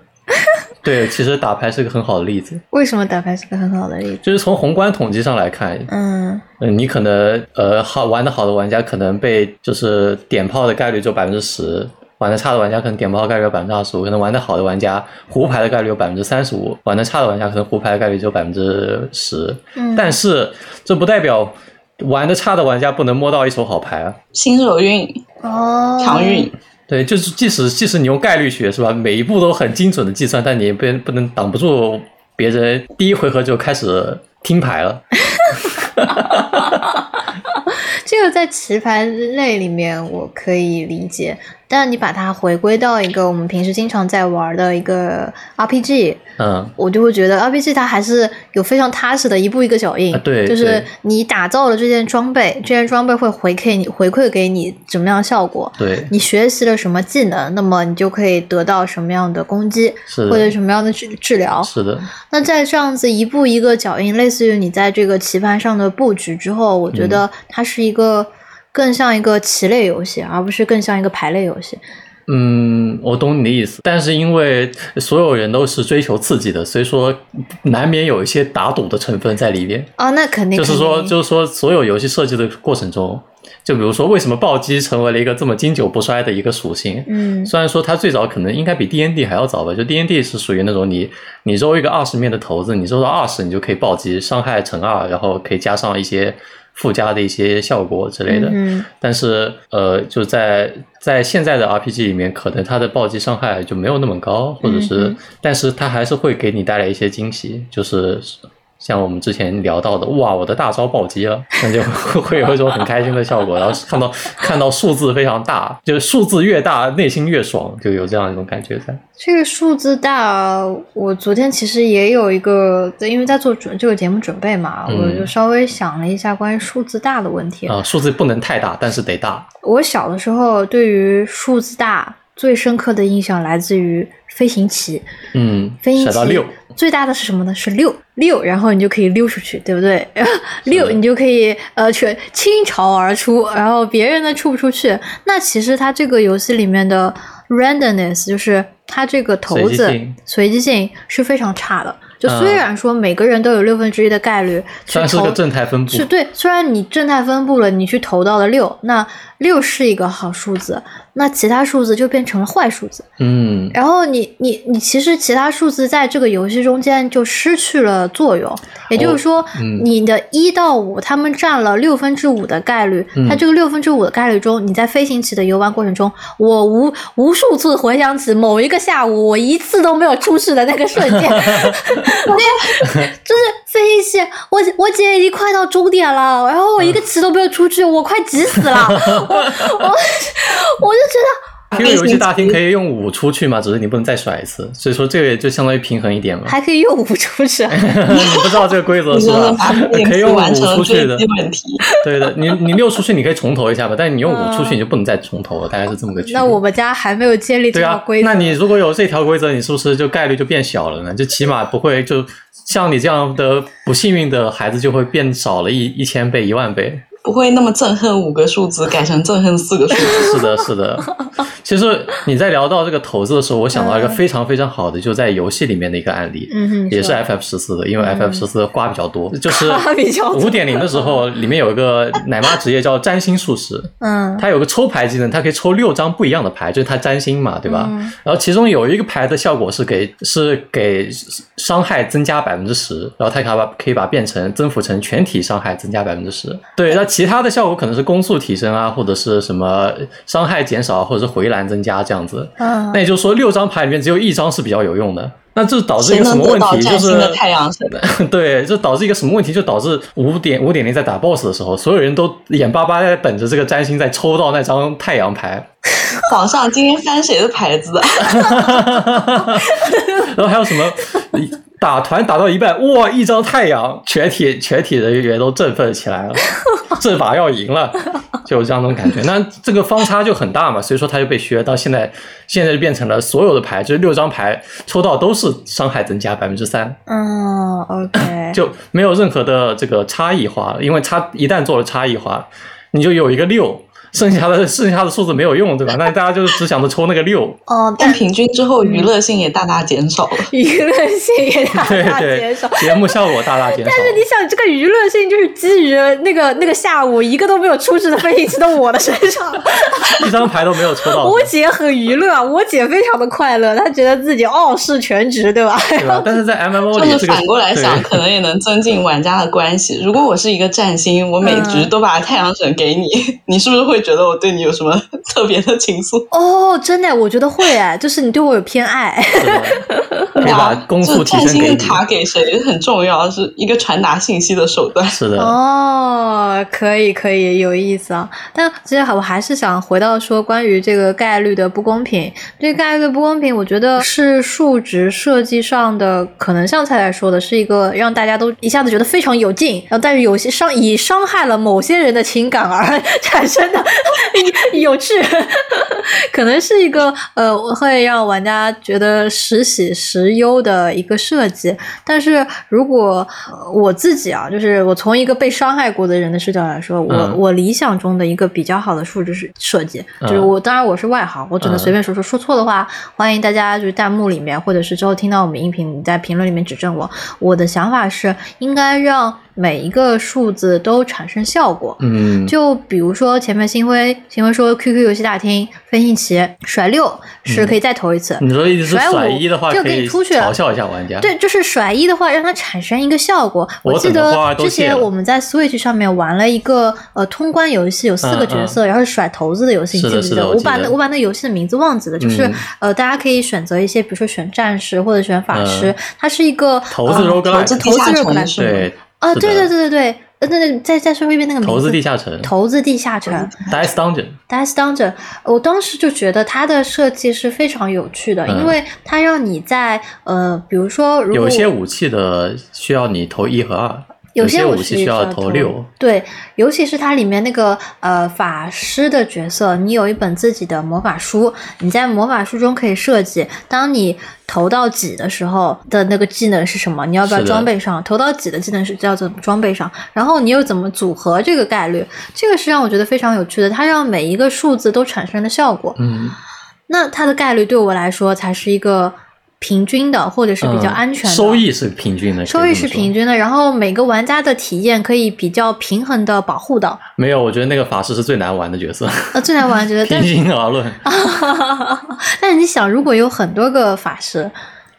Speaker 2: 对，其实打牌是个很好的例子，
Speaker 1: 为什么打牌是个很好的例子？
Speaker 2: 就是从宏观统计上来看，
Speaker 1: 嗯
Speaker 2: 嗯，你可能呃好玩的好的玩家可能被就是点炮的概率只有百分之十，玩的差的玩家可能点炮概率有百分之二十五，可能玩的好的玩家胡牌的概率有百分之三十五，玩的差的玩家可能胡牌的概率只有百分之十。
Speaker 1: 嗯，
Speaker 2: 但是这不代表玩的差的玩家不能摸到一手好牌啊。
Speaker 3: 新手运、
Speaker 1: 哦，
Speaker 3: 强运，
Speaker 2: 对，就是即使即使你用概率学是吧，每一步都很精准的计算，但你也不不能挡不住别人第一回合就开始听牌了。
Speaker 1: 这个在棋盘类里面我可以理解，但你把它回归到一个我们平时经常在玩的一个 RPG，
Speaker 2: 嗯，
Speaker 1: 我就会觉得 RPG 它还是有非常踏实的一步一个脚印，
Speaker 2: 啊对
Speaker 1: 就是你打造了这件装备，这件装备会回馈你回馈给你怎么样的效果，
Speaker 2: 对，
Speaker 1: 你学习了什么技能，那么你就可以得到什么样的攻击，
Speaker 2: 是
Speaker 1: 或者，什么样的治治疗。
Speaker 2: 是的，
Speaker 1: 那在这样子一步一个脚印，类似于你在这个棋盘上的布局之后，我觉得它是一个更像一个棋类游戏，而不是更像一个牌类游戏。
Speaker 2: 嗯，我懂你的意思，但是因为所有人都是追求刺激的，所以说难免有一些打赌的成分在里边。
Speaker 1: 哦，那肯定
Speaker 2: 就是说，就是说，所有游戏设计的过程中，就比如说，为什么暴击成为了一个这么经久不衰的一个属性？
Speaker 1: 嗯
Speaker 2: 虽然说它最早可能应该比 D N D 还要早吧，就 D N D 是属于那种你你揉一个二十面的骰子，你揉到二十，你就可以暴击，伤害乘二，然后可以加上一些附加的一些效果之类的。
Speaker 1: 嗯
Speaker 2: 但是呃，就在在现在的 RPG 里面，可能它的暴击伤害就没有那么高，或者是，
Speaker 1: 嗯
Speaker 2: 但是它还是会给你带来一些惊喜，就是像我们之前聊到的，哇，我的大招暴击了，那就 会有一种很开心的效果。然后看到看到数字非常大，就是数字越大，内心越爽，就有这样一种感觉在。
Speaker 1: 这个数字大，我昨天其实也有一个，因为在做准这个节目准备嘛，
Speaker 2: 嗯
Speaker 1: 我就稍微想了一下关于数字大的问题。
Speaker 2: 啊、数字不能太大，但是得大。
Speaker 1: 我小的时候对于数字大最深刻的印象来自于飞行棋，
Speaker 2: 嗯，
Speaker 1: 飞行棋
Speaker 2: 甩到六，
Speaker 1: 最大的是什么呢？是六六，然后你就可以溜出去，对不对？六你就可以呃全倾巢而出，然后别人呢出不出去。那其实它这个游戏里面的 randomness 就是它这个骰子
Speaker 2: 随机性
Speaker 1: 是非常差的。就
Speaker 2: 嗯
Speaker 1: 虽然说每个人都有六分之一的概率去投
Speaker 2: 虽然是个正态分布，
Speaker 1: 是对，虽然你正态分布了，你去投到了六，那六是一个好数字，那其他数字就变成了坏数字。
Speaker 2: 嗯，
Speaker 1: 然后你你你其实其他数字在这个游戏中间就失去了作用，也就是说，
Speaker 2: 嗯。
Speaker 1: 你的一到五，他们占了六分之五的概率。
Speaker 2: 嗯。
Speaker 1: 它这个六分之五的概率中，你在飞行棋的游玩过程中，我无无数次回想起某一个下午，我一次都没有出事的那个瞬间，那 就是飞行棋，我我姐已经快到终点了，然后我一个棋都没有出去，我快急死了，我我我就觉得。
Speaker 2: 因为游戏大厅可以用五出去嘛，只是你不能再甩一次，所以说这个也就相当于平衡一点嘛。
Speaker 1: 还可以用五出去，
Speaker 2: 你不知道这个规则是吧？可以用五出去的。对的。你你六出去你可以重投一下吧，但是你用五出去
Speaker 1: 嗯
Speaker 2: 你就不能再重投了，大概是这么个区别。
Speaker 1: 那我们家还没有建立这
Speaker 2: 对啊
Speaker 1: 条规，则。
Speaker 2: 那你如果有这条规则，你是不是就概率就变小了呢？就起码不会就像你这样的不幸运的孩子就会变少了一一千倍、一万倍。
Speaker 3: 不会那么憎恨五个数字，改成憎恨四个数字。
Speaker 2: 是的，是的。其实你在聊到这个投资的时候，我想到一个非常非常好的，就在游戏里面的一个案例，也是 FF 十四的，因为
Speaker 1: 嗯
Speaker 2: FF 十四瓜比较多，就是五点零的时候，里面有一个奶妈职业叫占星术师，
Speaker 1: 嗯
Speaker 2: 它有个抽牌技能，它可以抽六张不一样的牌，就是它占星嘛，对吧？
Speaker 1: 嗯
Speaker 2: 然后其中有一个牌的效果是给是给伤害增加百分之十，然后它可以把可以把变成增幅成全体伤害增加百分之十。对，那其他的效果可能是攻速提升啊，或者是什么伤害减少，或者是回蓝增加这样子。
Speaker 1: 嗯
Speaker 2: 那也就是说，六张牌里面只有一张是比较有用的。那这导致一个什么问题？就是
Speaker 3: 的太阳神？
Speaker 2: 对，这导致一个什么问题？就导致五点五点零在打 BOSS 的时候，所有人都眼巴巴在等着这个占星在抽到那张太阳牌，
Speaker 3: 皇上今天翻谁的牌子的？
Speaker 2: 然后还有什么打团打到一半，哇，一张太阳，全体全体人员都振奋起来了，这把要赢了，就有这样一种感觉。那这个方差就很大嘛，所以说他就被削到现在，现在就变成了所有的牌，就是六张牌抽到都是伤害增加百分之三。
Speaker 1: 嗯，OK，
Speaker 2: 就没有任何的这个差异化，因为差一旦做了差异化，你就有一个六，剩下的剩下的数字没有用，对吧？那大家就只想着抽那个六，
Speaker 1: 哦，
Speaker 3: 但
Speaker 1: 但
Speaker 3: 平均之后，娱乐性也大大减少了。
Speaker 1: 娱乐性也大大减
Speaker 2: 对
Speaker 1: 少。
Speaker 2: 节目效果大大减少。
Speaker 1: 但是你想，这个娱乐性就是基于那个那个下午一个都没有出去的飞行器到我的身上。
Speaker 2: 一张牌都没有抽到，
Speaker 1: 我姐很娱乐，我姐非常的快乐，她觉得自己傲视全局，对吧？
Speaker 2: 对吧？但是在 MMO 里，
Speaker 3: 就是
Speaker 2: 这个
Speaker 3: 反过来想，可能也能增进玩家的关系。如果我是一个占星，我每局
Speaker 1: 嗯
Speaker 3: 都把太阳神给你，你是不是会觉得我对你有什么 特别的情愫？
Speaker 1: 哦，真的，我觉得会哎，就是你对我有偏爱。
Speaker 2: 是 的可以把攻速
Speaker 3: 就
Speaker 2: 提
Speaker 3: 占星的
Speaker 2: 升给。
Speaker 3: 卡给谁很重要，是一个传达信息的手段。
Speaker 2: 是的，
Speaker 1: 哦，可以可以，有意思啊！但其实我还是想回到说关于这个概率的不公平。这个概率的不公平，我觉得是数值设计上的，可能像菜菜说的，是一个让大家都一下子觉得非常有劲，然后但是有些伤以伤害了某些人的情感而 产生的 有趣，可能是一个呃会让玩家觉得时喜时忧的一个设计。但是如果、呃我自己啊，就是我从一个被伤害过的人的视角来说，我、
Speaker 2: 嗯
Speaker 1: 我理想中的一个比较好的数值是设计，就是
Speaker 2: 嗯
Speaker 1: 我当然我是外行，我只能
Speaker 2: 嗯
Speaker 1: 随便说说，说错的话欢迎大家就是弹幕里面或者是之后听到我们音频你在评论里面指正我。我的想法是应该让每一个数字都产生效果。
Speaker 2: 嗯，
Speaker 1: 就比如说前面星辉，星辉说 QQ 游戏大厅飞行棋甩六是可以再投一次，
Speaker 2: 你说意思是
Speaker 1: 甩
Speaker 2: 一的话，
Speaker 1: 就
Speaker 2: 可以
Speaker 1: 给你出去
Speaker 2: 嘲笑一下玩家。
Speaker 1: 对，就是甩一的话，让它产生一个效果。
Speaker 2: 我
Speaker 1: 记得之前我们在 Switch 上面玩了一个呃通关游戏，有四个
Speaker 2: 嗯
Speaker 1: 角色，然后是甩骰子的游戏，你记不记得？
Speaker 2: 我
Speaker 1: 把那我把那游戏的名字忘记了，就是、
Speaker 2: 嗯
Speaker 1: 呃，大家可以选择一些，比如说选战士或者选法师，
Speaker 2: 嗯
Speaker 1: 它是一个呃
Speaker 3: 投资
Speaker 1: 投资
Speaker 3: 地下
Speaker 1: roguelike
Speaker 3: 城是吗？
Speaker 2: 对
Speaker 1: 啊，对对对对对，呃，那那再再说一遍那个名字，
Speaker 2: 投资地下城。
Speaker 1: 投资地下城。
Speaker 2: ，Dice
Speaker 1: Dungeon，Dice Dungeon，我当时就觉得它的设计是非常有趣的，
Speaker 2: 嗯。
Speaker 1: 因为它让你在呃，比如说如果
Speaker 2: 有一些武器的需要你投一和二，
Speaker 1: 有
Speaker 2: 些
Speaker 1: 武
Speaker 2: 器需要
Speaker 1: 投
Speaker 2: 投六。
Speaker 1: 对，尤其是它里面那个呃法师的角色，你有一本自己的魔法书，你在魔法书中可以设计，当你投到几的时候的那个技能是什么，你要不要装备上？投到几的技能是叫怎么装备上？然后你又怎么组合这个概率？这个是让我觉得非常有趣的，它让每一个数字都产生了效果。
Speaker 2: 嗯，
Speaker 1: 那它的概率对我来说才是一个平均的，或者是比较
Speaker 2: 嗯
Speaker 1: 安全的。
Speaker 2: 收益是平均的，
Speaker 1: 收益是平
Speaker 2: 均。
Speaker 1: 的，然后每个玩家的体验可以比较平衡的保护到。
Speaker 2: 没有，我觉得那个法师是最难玩的角色，
Speaker 1: 呃，最难玩觉得，但
Speaker 2: 平心而论，
Speaker 1: 但是你想，如果有很多个法师，
Speaker 2: 呃，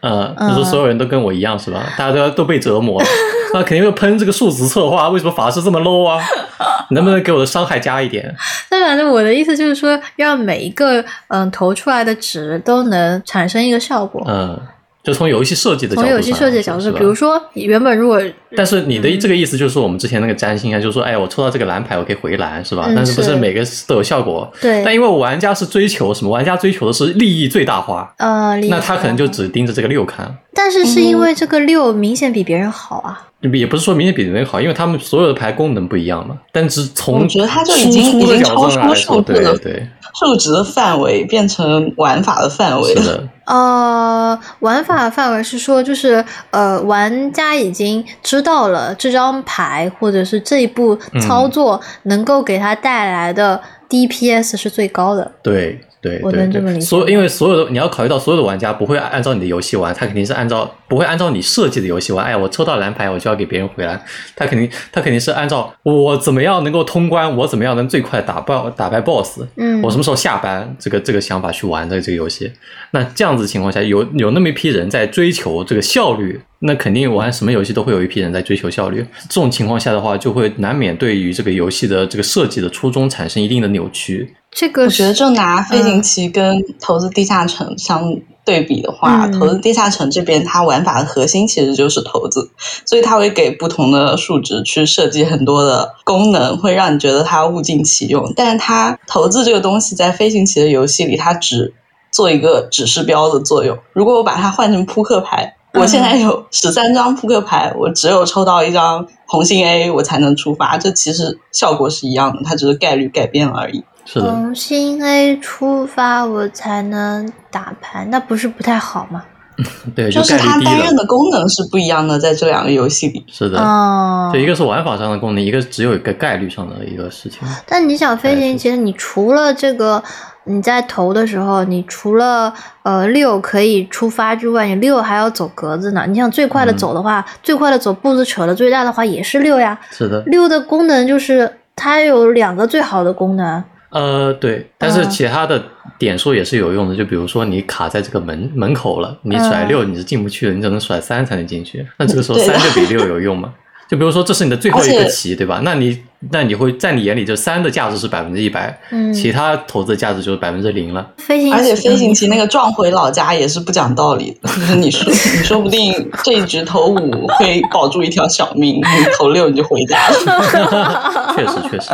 Speaker 1: 嗯
Speaker 2: 你说所有人都跟我一样是吧？大家都要都被折磨，那肯定会喷这个数值策划，为什么法师这么 low 啊？能不能给我的伤害加一点？
Speaker 1: 那反正我的意思就是说，让每一个嗯投出来的值都能产生一个效果。
Speaker 2: 嗯，就从游戏设计的角度上，
Speaker 1: 从游戏设计的角度，
Speaker 2: 是吧
Speaker 1: 比如说原本如果
Speaker 2: 但是你的这个意思就是说，我们之前那个占星啊，就是说，哎，我抽到这个蓝牌，我可以回蓝，是吧？
Speaker 1: 嗯
Speaker 2: 但是不
Speaker 1: 是
Speaker 2: 是每个都有效果？
Speaker 1: 对
Speaker 2: 但因为玩家是追求什么？玩家追求的是利益最大化，
Speaker 1: 呃，
Speaker 2: 那他可能就只盯着这个六看，
Speaker 1: 但是是因为这个六明显比别人好啊。
Speaker 2: 也不是说明显比别人好，因为他们所有的牌功能不一样嘛。但是从
Speaker 3: 我觉得他就已
Speaker 2: 输
Speaker 3: 经已经
Speaker 2: 出的角度
Speaker 3: 超
Speaker 2: 对对，
Speaker 3: 数值的范围变成玩法的范围了。
Speaker 2: 是的，
Speaker 1: 呃，玩法范围是说，就是呃，玩家已经知道了这张牌或者是这一步操作能够给他带来的 DPS 是最高的。
Speaker 2: 对。对
Speaker 1: 我
Speaker 2: 对对，所因为所有的你要考虑到所有的玩家不会按照你的游戏玩，他肯定是按照不会按照你设计的游戏玩。哎，我抽到蓝牌，我就要给别人回蓝。他肯定他肯定是按照我怎么样能够通关，我怎么样能最快打爆打败 BOSS，
Speaker 1: 嗯
Speaker 2: 我什么时候下班，这个这个想法去玩的这个游戏。那这样子情况下，有有那么一批人在追求这个效率，那肯定玩什么游戏都会有一批人在追求效率。这种情况下的话，就会难免对于这个游戏的这个设计的初衷产生一定的扭曲。
Speaker 1: 这个
Speaker 3: 我觉得就拿飞行棋跟投资地下城相对比的话，
Speaker 1: 嗯
Speaker 3: 投资地下城这边它玩法的核心其实就是投资，所以它会给不同的数值去设计很多的功能，会让你觉得它物尽其用。但是它投资这个东西在飞行棋的游戏里，它只做一个指示标的作用。如果我把它换成扑克牌。我现在有十三张扑克牌，我只有抽到一张红心 A，我才能出发。这其实效果是一样的，它只是概率改变了而已。
Speaker 2: 是的，
Speaker 1: 从新 A 出发，我才能打牌，那不是不太好吗？
Speaker 2: 对，
Speaker 3: 就是它担任。的功能是不一样的，在这两个游戏里。
Speaker 2: 是的，
Speaker 1: 哦
Speaker 2: 就，一个是玩法上的功能，一个只有一个概率上的一个事情。
Speaker 1: 但你想飞行，
Speaker 2: 是
Speaker 1: 其实你除了这个你在投的时候，你除了呃六可以出发之外，你六还要走格子呢。你想最快的
Speaker 2: 嗯
Speaker 1: 走的话，最快的走步子扯的最大的话也是六呀。
Speaker 2: 是的，
Speaker 1: 六的功能就是它有两个最好的功能，
Speaker 2: 呃，对，但是
Speaker 1: 嗯
Speaker 2: 其他的点数也是有用的。就比如说你卡在这个门门口了，你甩
Speaker 1: 嗯
Speaker 2: 六你是进不去的，你只能甩三才能进去。那这个时候三就比六有用吗？就比如说这是你的最后一个棋，对吧？那你那你会在你眼里就三的价值是百分之一百，
Speaker 1: 嗯，
Speaker 2: 其他投资的价值就是百分之零了。
Speaker 1: 飞行
Speaker 3: 而且飞行棋那
Speaker 1: 个
Speaker 3: 个撞回老家也是不讲道理的，就是你说你说不定这一局投五会保住一条小命，你投六你就回家了。
Speaker 2: 确 实确实，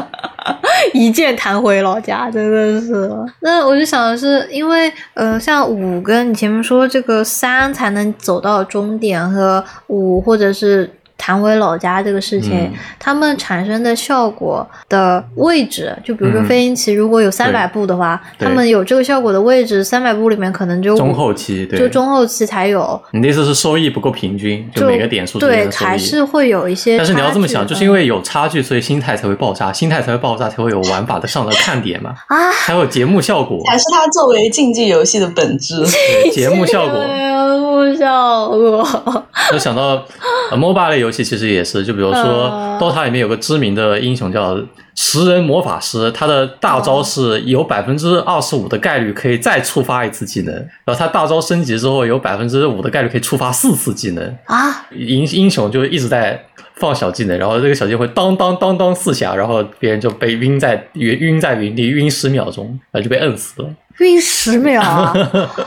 Speaker 1: 一键弹回老家，真的是。那我就想的是，因为呃，像五跟你前面说这个三才能走到终点和五或者是。弹回老家这个事情，
Speaker 2: 嗯
Speaker 1: 它们产生的效果的位置，就比如说
Speaker 2: 嗯
Speaker 1: 飞行棋，如果有三
Speaker 2: 对
Speaker 1: 百步的话，
Speaker 2: 对
Speaker 1: 它们有这个效果的位置，三百步里面可能就
Speaker 2: 中后期对，
Speaker 1: 就中后期才有，
Speaker 2: 你的意思是收益不够平均，就
Speaker 1: 就
Speaker 2: 每个点数
Speaker 1: 对还是会有一些。
Speaker 2: 但是你要这么想，就是因为有差距，所以心态才会爆炸，心态才会爆炸，才会有玩法的上的看点嘛，
Speaker 1: 啊，
Speaker 2: 才有节目效果。
Speaker 3: 还是它作为竞技游戏的本质。
Speaker 2: 对节目效果，
Speaker 1: 节目效果。
Speaker 2: 我想到、呃、MOBA 类游戏其实也是，就比如说
Speaker 1: 嗯。
Speaker 2: DOTA 里面有个知名的英雄叫食人魔法师，他的大招是有百分之二十五的概率可以再触发一次技能，然后他大招升级之后有百分之五的概率可以触发四次技能，
Speaker 1: 啊，
Speaker 2: 英英雄就一直在放小技能，然后这个小技能会当当当当四下，然后别人就被晕在晕晕在原地晕十秒钟，然后就被摁死了。
Speaker 1: 晕十秒啊！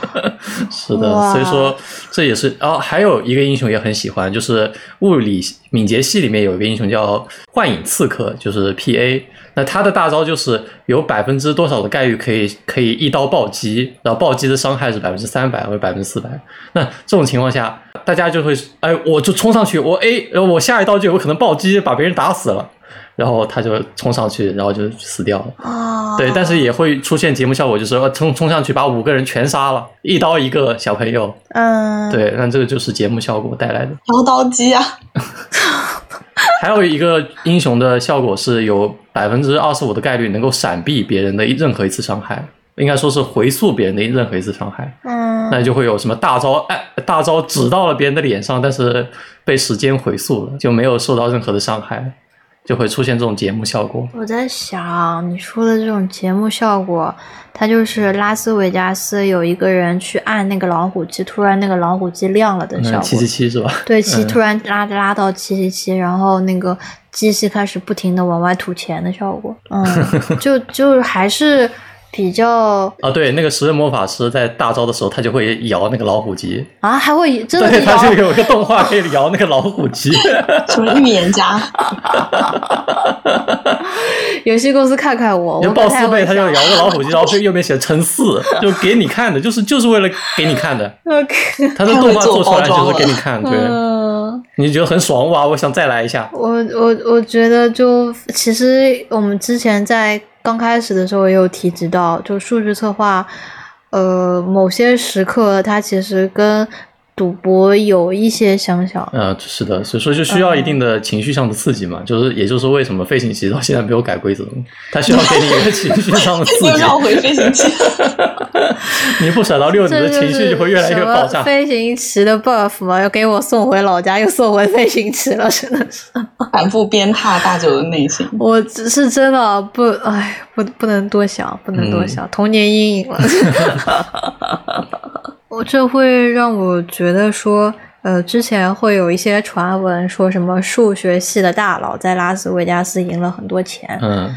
Speaker 2: 是的，所以说这也是哦，还有一个英雄也很喜欢，就是物理敏捷系里面有一个英雄叫幻影刺客，就是 P A。那他的大招就是有百分之多少的概率可以可以一刀暴击，然后暴击的伤害是百分之三百或者百分之四百。那这种情况下，大家就会哎，我就冲上去，我 A，然后我下一刀就有可能暴击把别人打死了，然后他就冲上去，然后就死掉了。
Speaker 1: 啊，
Speaker 2: 对，但是也会出现节目效果，就是说冲冲上去把五个人全杀了，一刀一个小朋友。
Speaker 1: 嗯，
Speaker 2: 对，那这个就是节目效果带来的。
Speaker 3: 摇刀机啊，
Speaker 2: 还有一个英雄的效果是有百分之二十五的概率能够闪避别人的任何一次伤害，应该说是回溯别人的任何一次伤害。
Speaker 1: 嗯，
Speaker 2: 那就会有什么大招，哎，大招指到了别人的脸上，但是被时间回溯了，就没有受到任何的伤害，就会出现这种节目效果。
Speaker 1: 我在想，你说的这种节目效果，它就是拉斯维加斯有一个人去按那个老虎机，突然那个老虎机亮了的效
Speaker 2: 嗯，
Speaker 1: 果。
Speaker 2: 七七七是吧？
Speaker 1: 对，七
Speaker 2: 嗯
Speaker 1: 突然拉拉到七七七，然后那个机器开始不停的往外吐钱的效果。嗯，就就还是比较
Speaker 2: 啊，对，那个食人魔法师在大招的时候，他就会摇那个老虎机，
Speaker 1: 啊，还会真的
Speaker 2: 对，他就
Speaker 1: 摇
Speaker 2: 有一个动画可以摇那个老虎机。
Speaker 3: 什么预言家，
Speaker 1: 游戏公司看看我，
Speaker 2: 就
Speaker 1: 我
Speaker 2: 报四倍，他就摇个老虎机，然后右边写乘四，就给你看的，就是就是为了给你看的。
Speaker 1: OK，
Speaker 2: 他的动画做出来就是给你看，对，
Speaker 1: 嗯。
Speaker 2: 你觉得很爽哇！我想再来一下。
Speaker 1: 我我我觉得就其实我们之前在刚开始的时候也有提及到，就数据策划，呃，某些时刻它其实跟赌博有一些相像。
Speaker 2: 呃，是的，所以说就需要一定的情绪上的刺激嘛，就是也就是为什么飞行棋到现在没有改规则，它需要 给你一个情绪上的刺激，
Speaker 3: 又绕回飞行棋。
Speaker 2: 你不甩到六，你的情绪就会越来越爆炸。
Speaker 1: 飞行棋的 buff 嘛，要给我送回老家，又送回飞行棋了，真的是。
Speaker 3: 反复鞭挞大九的内心。
Speaker 1: 我只是真的不，哎，不不能多想，不能多想，童年阴影了。我这会让我觉得说，呃，之前会有一些传闻说什么数学系的大佬在拉斯维加斯赢了很多钱，
Speaker 2: 嗯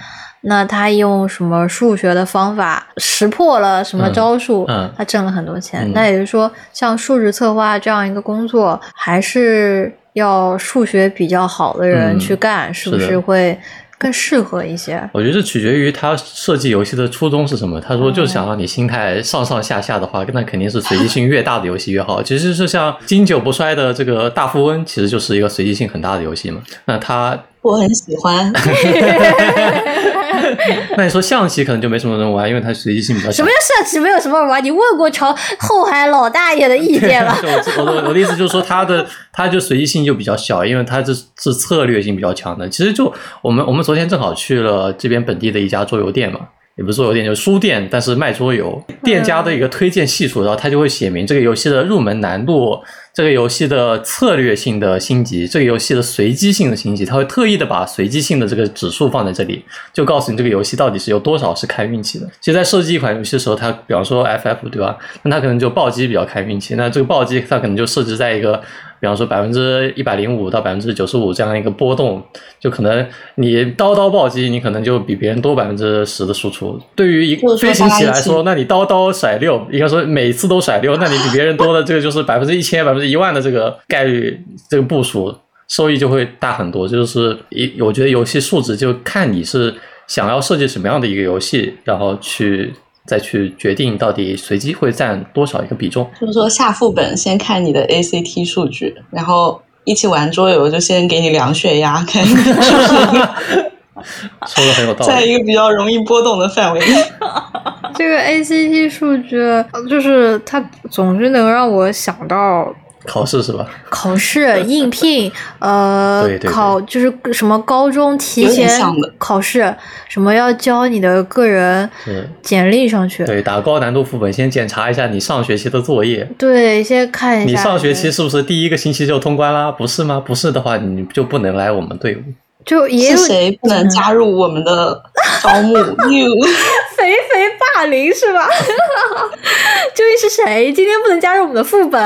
Speaker 1: 那他用什么数学的方法识破了什么招数，
Speaker 2: 嗯嗯
Speaker 1: 他挣了很多钱。
Speaker 2: 嗯
Speaker 1: 那也就是说，像数值策划这样一个工作，还是要数学比较好的人
Speaker 2: 嗯
Speaker 1: 去干，是不
Speaker 2: 是
Speaker 1: 会更适合一些？
Speaker 2: 我觉得这取决于他设计游戏的初衷是什么。他说就想让你心态上上下下的话，那肯定是随机性越大的游戏越好。其实是像经久不衰的这个大富翁，其实就是一个随机性很大的游戏嘛。那他
Speaker 3: 我很喜欢，
Speaker 2: 那你说象棋可能就没什么人玩，因为它随机性比较小
Speaker 1: 什么。叫象棋没有什么玩？你问过朝后海老大爷的意见了？
Speaker 2: 就我我的我的意思就是说，它的它就随机性就比较小，因为它这是策略性比较强的。其实就我们我们昨天正好去了这边本地的一家桌游店嘛，也不是桌游店，就是书店，但是卖桌游。店家的一个推荐系数，然后他就会写明这个游戏的入门难度，这个游戏的策略性的星级，这个游戏的随机性的星级，他会特意的把随机性的这个指数放在这里，就告诉你这个游戏到底是有多少是看运气的。其实，在设计一款游戏的时候，它比方说 FF 对吧？那它可能就暴击比较看运气，那这个暴击它可能就设置在一个。比方说百分之一百零五到百分之九十五这样一个波动，就可能你刀刀暴击，你可能就比别人多百分之十的输出。对于一
Speaker 3: 个
Speaker 2: 飞行棋来说，那你刀刀甩六，应该说每次都甩六，那你比别人多的这个就是百分之一千、百分之一万的这个概率，这个部署收益就会大很多。就是一，我觉得游戏数值就看你是想要设计什么样的一个游戏，然后去再去决定到底随机会占多少一个比重。
Speaker 3: 就是说下副本先看你的 ACT 数据，然后一起玩桌游就先给你量血压，看你是不是
Speaker 2: 说的很有道理。
Speaker 3: 在一个比较容易波动的范围内。
Speaker 1: 这个 ACT 数据，呃就是它总是能让我想到
Speaker 2: 考试是吧？
Speaker 1: 考试、应聘，呃，
Speaker 2: 对对对
Speaker 1: 考就是什么高中提前考试，什么要交你的个人简历上去，
Speaker 2: 对，打高难度副本，先检查一下你上学期的作业。
Speaker 1: 对，先看一下
Speaker 2: 你上学期是不是第一个星期就通关啦？不是吗？不是的话，你就不能来我们队伍。
Speaker 1: 就也有
Speaker 3: 是谁不能加入我们的招募？you
Speaker 1: 肥肥霸凌是吧？究竟是谁今天不能加入我们的副本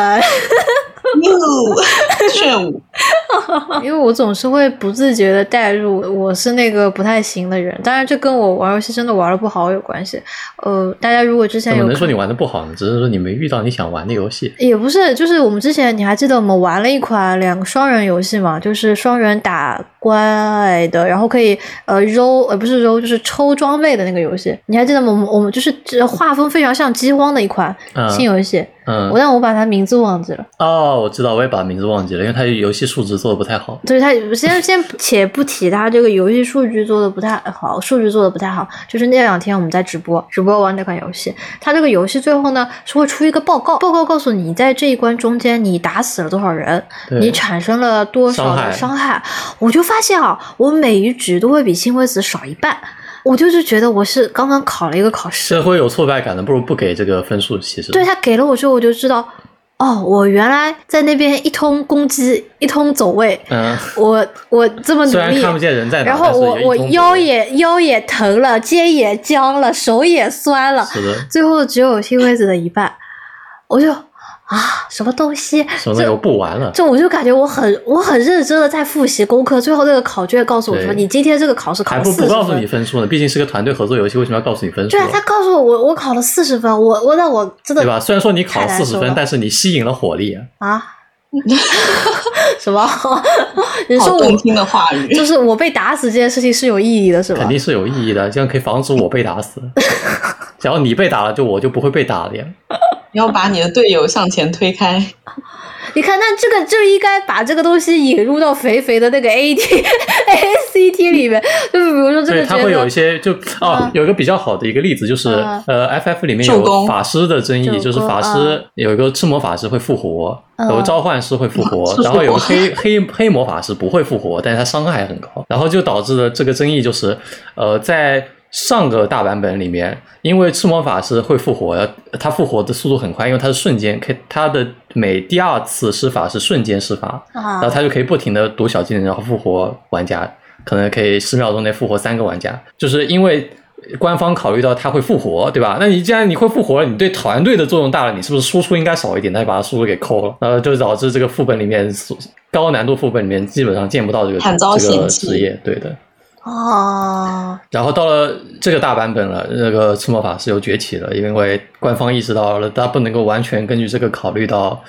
Speaker 3: ？you 炫舞，
Speaker 1: 因为我总是会不自觉的带入我是那个不太行的人，当然这跟我玩游戏真的玩的不好有关系。呃，大家如果之前有看
Speaker 2: 怎么能说你玩的不好呢？只是说你没遇到你想玩的游戏。
Speaker 1: 也不是，就是我们之前你还记得我们玩了一款两个双人游戏嘛？就是双人打怪的，然后可以呃揉呃不是揉，就是抽装备的那个游戏。你还记得吗？我们我们就是这画风非常像饥荒的一款
Speaker 2: 嗯
Speaker 1: 新游戏，
Speaker 2: 嗯
Speaker 1: 我，但我把它名字忘记了。
Speaker 2: 哦，我知道，我也把名字忘记了，因为它游戏数值做的不太好。
Speaker 1: 对它先先且不提它这个游戏数据做的不太好，数据做的不太好。就是那两天我们在直播，直播玩那款游戏，它这个游戏最后呢是会出一个报告，报告告诉你在这一关中间你打死了多少人，你产生了多少的伤害。我就发现啊，我每一局都会比新辉子少一半。我就是觉得我是刚刚考了一个考试，
Speaker 2: 社会有挫败感的，不如不给这个分数。其实。
Speaker 1: 对他给了我之后，我就知道，哦，我原来在那边一通攻击，一通走位，
Speaker 2: 嗯，
Speaker 1: 我我这么努力，
Speaker 2: 虽然看不见人在哪，
Speaker 1: 然后我我腰也腰也疼了，肩也僵了，手也酸了，
Speaker 2: 是的，
Speaker 1: 最后只有新辉子的一半，我就啊，什么东西？
Speaker 2: 什么有不玩了。
Speaker 1: 就我就感觉我很我很认真的在复习功课，最后那个考卷告诉我说，你今天这个考试考
Speaker 2: 还不不告诉你
Speaker 1: 分。
Speaker 2: 数呢，毕竟是个团队合作游戏，为什么要告诉你分数
Speaker 1: 对？啊，他告诉我我我考了四十分，我我那我真的
Speaker 2: 对吧？虽然说你考
Speaker 1: 了
Speaker 2: 四十分，但是你吸引了火力啊。
Speaker 1: 啊，什么？你说我
Speaker 3: 听的话语。
Speaker 1: 就是我被打死这件事情是有意义的，是吧？
Speaker 2: 肯定是有意义的，这样可以防止我被打死。只要你被打了，就我就不会被打了呀。
Speaker 3: 你要把你的队友向前推开，
Speaker 1: 你看，那这个就应该把这个东西引入到肥肥的那个 A T A C T 里面，就是比如说这，个觉
Speaker 2: 它会有一些就哦
Speaker 1: 嗯，
Speaker 2: 有一个比较好的一个例子，就是
Speaker 1: 嗯。
Speaker 2: 呃，FF 里面有法师的争议，就是法师有一个赤魔法师会复活，
Speaker 1: 嗯。
Speaker 2: 有个召唤师会复活
Speaker 3: 是，
Speaker 2: 然后有个黑黑黑魔法师不会复活，但是他伤害很高，然后就导致了这个争议就是呃在。上个大版本里面，因为赤魔法师会复活，他复活的速度很快，因为他是瞬间，可以他的每第二次施法是瞬间施法，然后
Speaker 1: 啊，
Speaker 2: 他就可以不停的读小技能，然后复活玩家，可能可以十秒钟内复活三个玩家，就是因为官方考虑到他会复活，对吧？那你既然你会复活了，你对团队的作用大了，你是不是输出应该少一点？那就把他输出给扣了，然后就导致这个副本里面高难度副本里面基本上见不到这个这个职业，对的。
Speaker 1: 哦，
Speaker 2: 然后到了这个大版本了，那个赤魔法师又崛起了，因为官方意识到了他不能够完全根据这个考虑到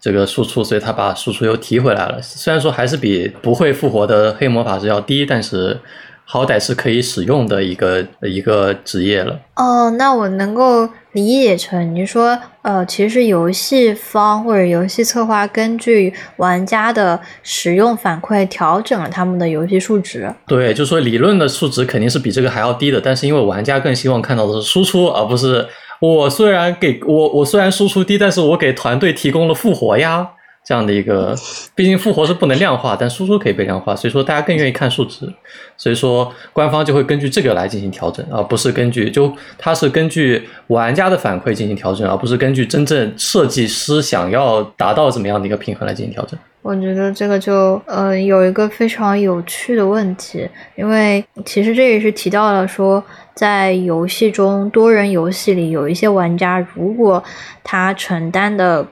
Speaker 2: 这个输出，所以他把输出又提回来了。虽然说还是比不会复活的黑魔法师要低，但是好歹是可以使用的一个一个职业了。
Speaker 1: 哦，那我能够理解成你说，呃，其实游戏方或者游戏策划根据玩家的使用反馈调整了他们的游戏数值。
Speaker 2: 对，就说理论的数值肯定是比这个还要低的，但是因为玩家更希望看到的是输出，而不是我虽然给我我虽然输出低，但是我给团队提供了复活呀。这样的一个，毕竟复活是不能量化，但输出可以被量化，所以说大家更愿意看数值，所以说官方就会根据这个来进行调整，而不是根据就它是根据玩家的反馈进行调整，而不是根据真正设计师想要达到怎么样的一个平衡来进行调整。
Speaker 1: 我觉得这个就呃有一个非常有趣的问题，因为其实这也是提到了说，在游戏中多人游戏里有一些玩家，如果他承担的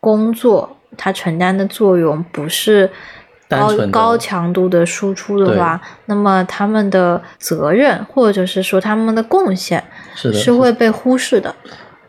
Speaker 1: 工作，他承担的作用不是高高强度的输出的话，那么他们的责任或者是说他们的贡献
Speaker 2: 是，
Speaker 1: 是会被忽视的。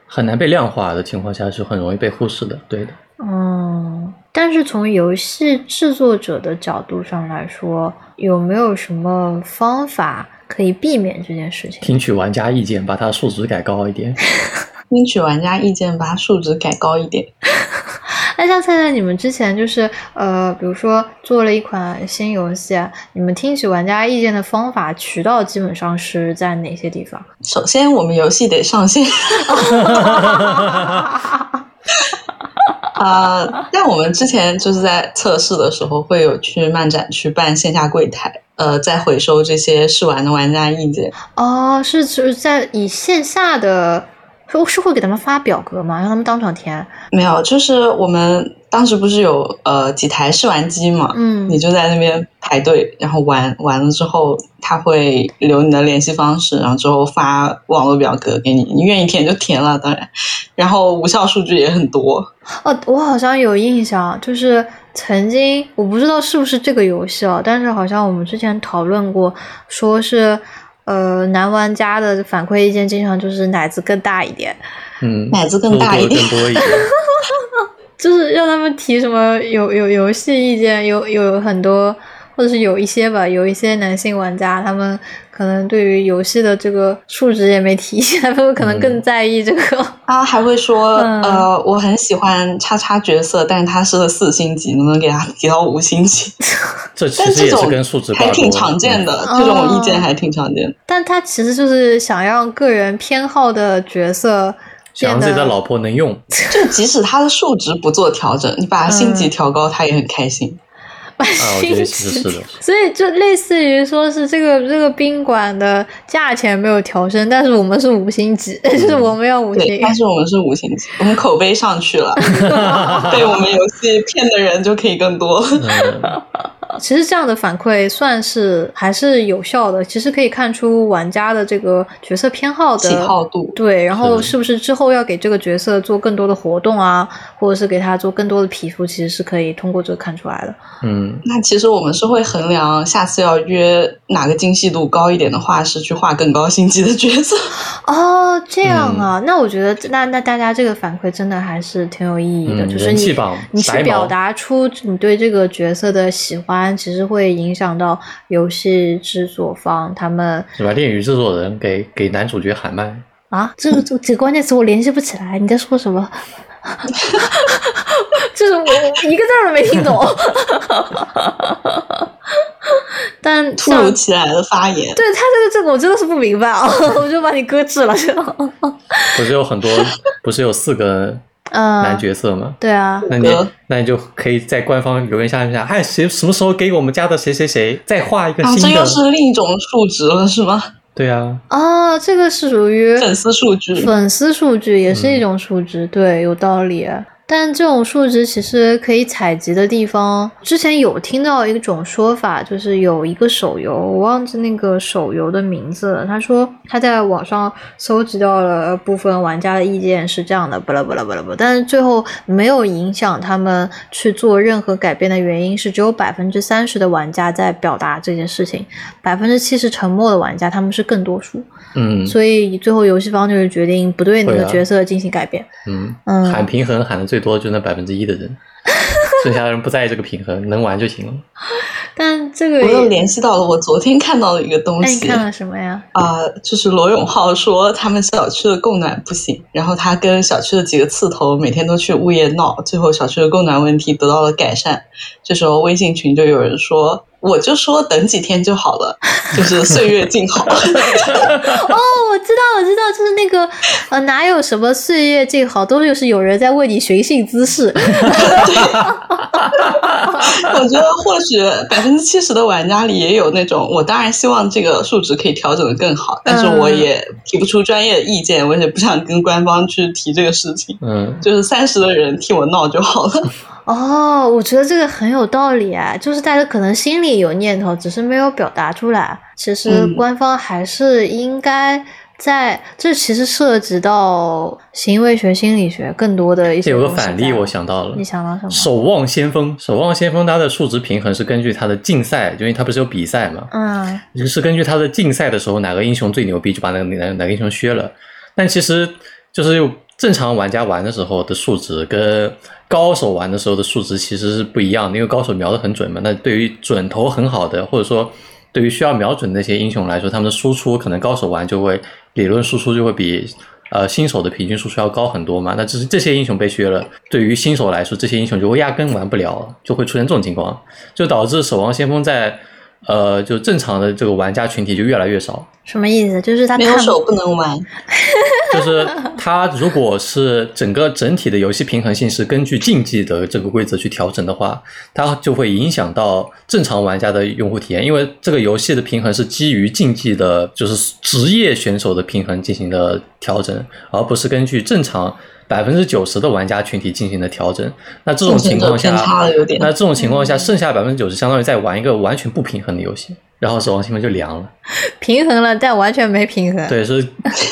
Speaker 2: 很难被量化的情况下是很容易被忽视的，对的。
Speaker 1: 嗯，但是从游戏制作者的角度上来说，有没有什么方法可以避免这件事情？
Speaker 2: 听取玩家意见，把它数值改高一点。
Speaker 3: 听取玩家意见，把数值改高一点。
Speaker 1: 那像菜菜，你们之前就是呃，比如说做了一款新游戏，啊，你们听取玩家意见的方法渠道基本上是在哪些地方？
Speaker 3: 首先，我们游戏得上线，啊、但我们之前就是在测试的时候，会有去漫展去办线下柜台，呃，在回收这些试玩的玩家意见。
Speaker 1: 哦，是是在以线下的，是是会给他们发表格吗？让他们当场填？
Speaker 3: 没有，就是我们当时不是有呃几台试玩机嘛，
Speaker 1: 嗯
Speaker 3: 你就在那边排队，然后玩完了之后，他会留你的联系方式，然后之后发网络表格给你，你愿意填就填了，当然，然后无效数据也很多。
Speaker 1: 哦，我好像有印象，就是曾经我不知道是不是这个游戏哦，但是好像我们之前讨论过，说是呃男玩家的反馈意见经常就是奶子更大一点，
Speaker 2: 嗯，
Speaker 3: 奶子更大一点
Speaker 2: 多多一点。
Speaker 1: 就是让他们提什么有有游戏意见，有有很多，或者是有一些吧，有一些男性玩家，他们可能对于游戏的这个数值也没提，他们可能更在意这个。
Speaker 3: 他还会说，
Speaker 1: 嗯
Speaker 3: 呃，我很喜欢叉叉角色，但是他是四星级，能不能给他提到五星级？
Speaker 2: 这其实
Speaker 3: 但这种
Speaker 2: 也是跟数值挂钩
Speaker 3: 还挺常见的，
Speaker 1: 嗯
Speaker 3: 这种意见还挺常见的。
Speaker 1: 但他其实就是想让个人偏好的角色变
Speaker 2: 想让自己的
Speaker 1: 得
Speaker 2: 老婆能用，
Speaker 3: 就即使他的数值不做调整，你把他星级
Speaker 1: 嗯
Speaker 3: 调高，他也很开心。
Speaker 1: 把心
Speaker 2: 其实是的。
Speaker 1: 所以就类似于说是这个这个宾馆的价钱没有调升，但是我们是五星级，就是我们要五
Speaker 3: 对，
Speaker 1: 星。
Speaker 3: 但是我们是五星级，我们口碑上去了，被我们游戏骗的人就可以更多。
Speaker 2: 嗯，
Speaker 1: 其实这样的反馈算是还是有效的，其实可以看出玩家的这个角色偏好的
Speaker 3: 喜好度。
Speaker 1: 对，然后
Speaker 2: 是。
Speaker 1: 不是之后要给这个角色做更多的活动啊，或者是给他做更多的皮肤，其实是可以通过这个看出来的。
Speaker 2: 嗯，
Speaker 3: 那其实我们是会衡量下次要约哪个精细度高一点的画师去画更高星级的角色。
Speaker 1: 哦，这样啊，那我觉得那那大家这个反馈真的还是挺有意义的，
Speaker 2: 嗯
Speaker 1: 就是你你去表达出你对这个角色的喜欢，其实会影响到游戏制作方他们
Speaker 2: 是吧？恋与制作人给给男主角喊麦，
Speaker 1: 啊，这个这几个关键词我联系不起来，你在说什么？就是我我一个字儿都没听懂。但
Speaker 3: 突如其来的发言，
Speaker 1: 对他这个这个我真的是不明白啊，我就把你搁置了。
Speaker 2: 不是有很多，不是有四个
Speaker 1: 嗯，
Speaker 2: 男角色嘛？
Speaker 1: 对啊，
Speaker 2: 那你那你就可以在官方留言下面讲，哎，谁什么时候给我们家的谁谁谁再画一个
Speaker 3: 啊，这
Speaker 2: 新的？
Speaker 3: 又是另一种数值了，是吗？
Speaker 2: 对啊，
Speaker 1: 哦，这个是属于
Speaker 3: 粉丝数据。
Speaker 1: 粉丝数据，也是一种数值，对，有道理。但这种数值其实可以采集的地方，之前有听到一种说法，就是有一个手游，我忘记那个手游的名字了。他说他在网上搜集到了部分玩家的意见是这样的，巴拉巴拉巴拉巴拉，但是最后没有影响他们去做任何改变的原因是，只有百分之三十的玩家在表达这件事情，百分之七十沉默的玩家他们是更多数。
Speaker 2: 嗯
Speaker 1: 所以最后游戏方就是决定不对那个角色进行改变。
Speaker 2: 嗯，
Speaker 1: 嗯
Speaker 2: 喊平衡喊的最多就那百分之一的人，剩下的人不在意这个平衡，能玩就行了。
Speaker 1: 但这个
Speaker 3: 我又，联系到了我昨天看到的一个东西，
Speaker 1: 那你看了什么呀？
Speaker 3: 啊、就是罗永浩说他们小区的供暖不行，然后他跟小区的几个刺头每天都去物业闹，最后小区的供暖问题得到了改善。这时候微信群就有人说，我就说等几天就好了，就是岁月静好。
Speaker 1: 哦，我知道，我知道，就是那个呃，哪有什么岁月静好，都是有人在为你寻衅滋事。
Speaker 3: 我觉得或许百分之七十的玩家里也有那种，我当然希望这个数值可以调整的更好，但是我也提不出专业的意见，我也不想跟官方去提这个事情。
Speaker 2: 嗯，
Speaker 3: 就是三十的人替我闹就好了。
Speaker 1: 哦，我觉得这个很有道理啊，就是大家可能心里有念头，只是没有表达出来。其实
Speaker 3: 嗯
Speaker 1: 官方还是应该在，这其实涉及到行为学、心理学更多的一些
Speaker 2: 有个反例我想到了
Speaker 1: 你，想到什么？
Speaker 2: 守望先锋，守望先锋它的数值平衡是根据它的竞赛，因为它不是有比赛嘛，
Speaker 1: 嗯就
Speaker 2: 是根据它的竞赛的时候哪个英雄最牛逼，就把哪个哪哪个英雄削了。但其实就是正常玩家玩的时候的数值跟高手玩的时候的数值其实是不一样的，因为高手瞄得很准嘛。那对于准头很好的，或者说对于需要瞄准那些英雄来说，他们的输出可能高手玩就会理论输出就会比呃新手的平均输出要高很多嘛。那只是这些英雄被削了，对于新手来说，这些英雄就会压根玩不了，就会出现这种情况，就导致守望先锋在呃就正常的这个玩家群体就越来越少。
Speaker 1: 什么意思？就是他
Speaker 3: 没有手不能玩，
Speaker 2: 就是它如果是整个整体的游戏平衡性是根据竞技的这个规则去调整的话，它就会影响到正常玩家的用户体验，因为这个游戏的平衡是基于竞技的，就是职业选手的平衡进行的调整，而不是根据正常。百分之九十的玩家群体进行了调整，那这种情况下，那这种情况下，剩下百分之九十相当于在玩一个完全不平衡的游戏，然后守望先锋就凉了。
Speaker 1: 平衡了，但完全没平衡。
Speaker 2: 对，是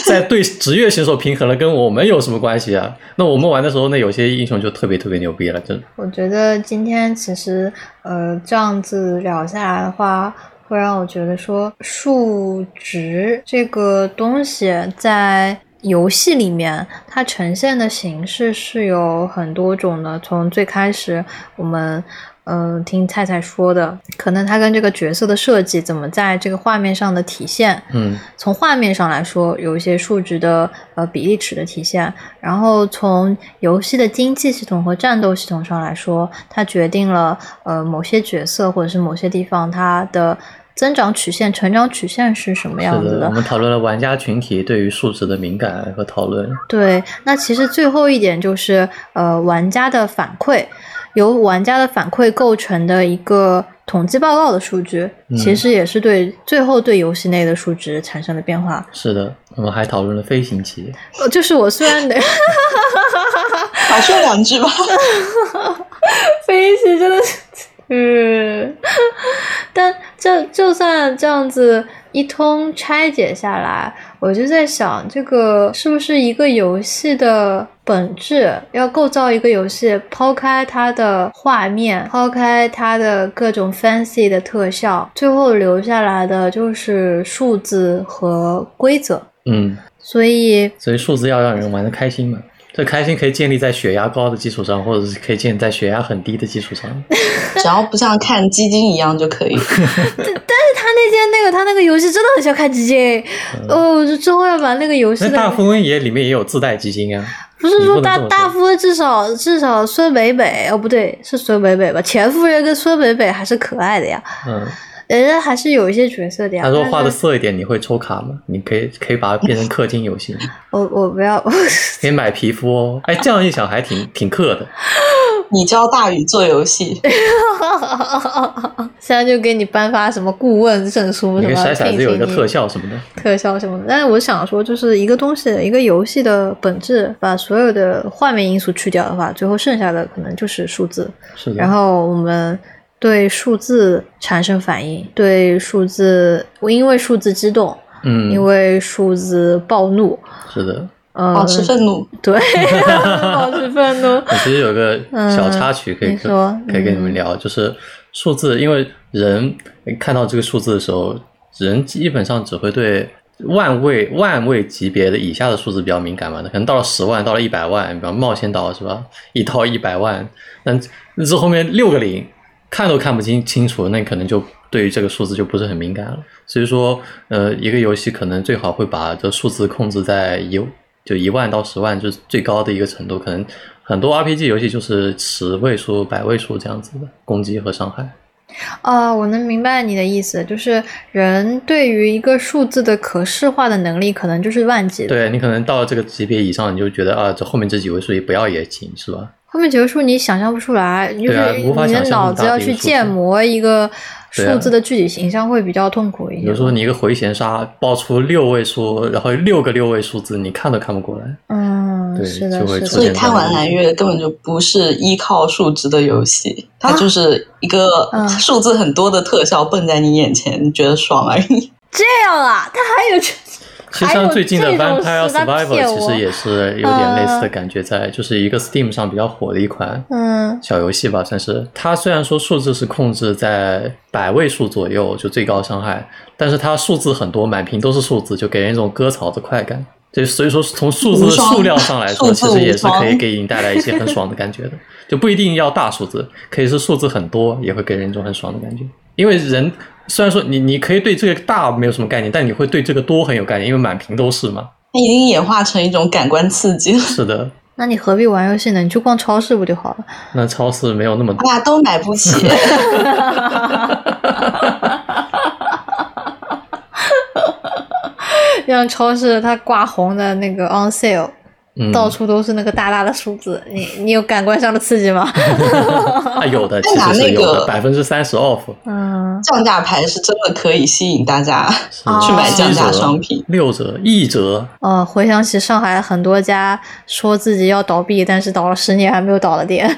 Speaker 2: 在对职业选手平衡了，跟我们有什么关系啊？那我们玩的时候，那有些英雄就特别特别牛逼了，真的。
Speaker 1: 我觉得今天其实呃这样子聊下来的话，会让我觉得说数值这个东西在。游戏里面，它呈现的形式是有很多种的。从最开始，我们嗯听菜菜说的，可能它跟这个角色的设计怎么在这个画面上的体现，
Speaker 2: 嗯，
Speaker 1: 从画面上来说，有一些数值的呃比例尺的体现。然后从游戏的经济系统和战斗系统上来说，它决定了呃某些角色或者是某些地方它的。增长曲线、成长曲线是什么样子
Speaker 2: 的？我们讨论了玩家群体对于数值的敏感和讨论。
Speaker 1: 对，那其实最后一点就是呃，玩家的反馈，由玩家的反馈构成的一个统计报告的数据，其实也是对最后对游戏内的数值产生了变化。
Speaker 2: 是的，我们还讨论了飞行棋。
Speaker 1: 呃，就是我虽然得
Speaker 3: 少说两句吧，
Speaker 1: 飞行真的是。嗯，但就就算这样子一通拆解下来，我就在想，这个是不是一个游戏的本质？要构造一个游戏，抛开它的画面，抛开它的各种 fancy 的特效，最后留下来的就是数字和规则。
Speaker 2: 嗯，
Speaker 1: 所以
Speaker 2: 所以数字要让人玩的开心嘛。这开心可以建立在血压高的基础上，或者是可以建立在血压很低的基础上。
Speaker 3: 只要不像看基金一样就可以。但
Speaker 1: 是他那天那个他那个游戏真的很像看基金。哦，之后要把那个游戏。
Speaker 2: 那大富翁也里面也有自带基金啊。
Speaker 1: 不是说大大富翁至少至少孙美美哦不对是孙美美吧？钱夫人跟孙美美还是可爱的呀。
Speaker 2: 嗯。
Speaker 1: 人家还是有一些角色的呀。
Speaker 2: 他说画的色一点，你会抽卡吗？你可以可以把它变成氪金游戏。
Speaker 1: 我我不要。
Speaker 2: 可以买皮肤哦。哎，这样一想还挺挺氪的。
Speaker 3: 你教大宇做游戏。
Speaker 1: 现在就给你颁发什么顾问证书什么？
Speaker 2: 筛骰子有一个特效什么的。
Speaker 1: 特效什么的，但是我想说，就是一个东西，一个游戏的本质，把所有的画面因素去掉的话，最后剩下的可能就是数字。
Speaker 2: 是的。
Speaker 1: 然后我们。对数字产生反应，对数字，我因为数字激动，
Speaker 2: 嗯，
Speaker 1: 因为数字暴怒，
Speaker 2: 是的，
Speaker 1: 呃，
Speaker 3: 保持愤怒，
Speaker 1: 对，保持愤怒。
Speaker 2: 我其实有个小插曲可以说，可以跟你们聊，就是数字，因为人看到这个数字的时候，人基本上只会对万位、万位级别的以下的数字比较敏感嘛，可能到了十万，到了一百万，比方冒险岛是吧？一套一百万，那那这后面六个零。看都看不清清楚，那可能就对于这个数字就不是很敏感了。所以说，呃，一个游戏可能最好会把这数字控制在一就一万到十万，就是最高的一个程度。可能很多 RPG 游戏就是十位数、百位数这样子的攻击和伤害。
Speaker 1: 啊，我能明白你的意思，就是人对于一个数字的可视化的能力，可能就是万级。
Speaker 2: 对你可能到了这个级别以上，你就觉得啊，这后面这几位数也不要也行，是吧？
Speaker 1: 后面几个数你想象不出来，就是你的脑子要去建模一个数字的具体形象会比较痛苦一点。
Speaker 2: 比如说你一个回旋杀爆出六位数，然后六个六位数字，你看都看不过来。
Speaker 1: 嗯，
Speaker 2: 对，
Speaker 1: 是的，
Speaker 2: 就会
Speaker 3: 所以贪玩蓝月根本就不是依靠数值的游戏，它就是一个数字很多的特效蹦在你眼前，你觉得爽而已。
Speaker 1: 这样啊，它还有这。
Speaker 2: 其实像最近的《Vampire Survivor》其实也是有点类似的感觉，在就是一个 Steam 上比较火的一款小游戏吧，算是。它虽然说数字是控制在百位数左右，就最高伤害，但是它数字很多，满屏都是数字，就给人一种割草的快感。就所以说，从数字的数量上来说，其实也是可以给你带来一些很爽的感觉的。就不一定要大数字，可以是数字很多，也会给人一种很爽的感觉。因为人。虽然说你你可以对这个大没有什么概念，但你会对这个多很有概念，因为满屏都是嘛。
Speaker 3: 它已经演化成一种感官刺激了。
Speaker 2: 是的。
Speaker 1: 那你何必玩游戏呢？你去逛超市不就好了？
Speaker 2: 那超市没有那么
Speaker 3: 大家都买不起。
Speaker 1: 像超市它挂红的那个 on sale，
Speaker 2: 嗯，
Speaker 1: 到处都是那个大大的数字，你你有感官上的刺激吗？
Speaker 2: 啊，有的，其
Speaker 3: 拿
Speaker 2: 实是有
Speaker 3: 那个
Speaker 2: 的，百分之三十 off，
Speaker 1: 嗯，
Speaker 3: 降价牌是真的可以吸引大家
Speaker 1: 去买
Speaker 3: 降价商品。
Speaker 2: 六折、一折，
Speaker 1: 呃，回想起上海很多家说自己要倒闭，但是倒了十年还没有倒的店，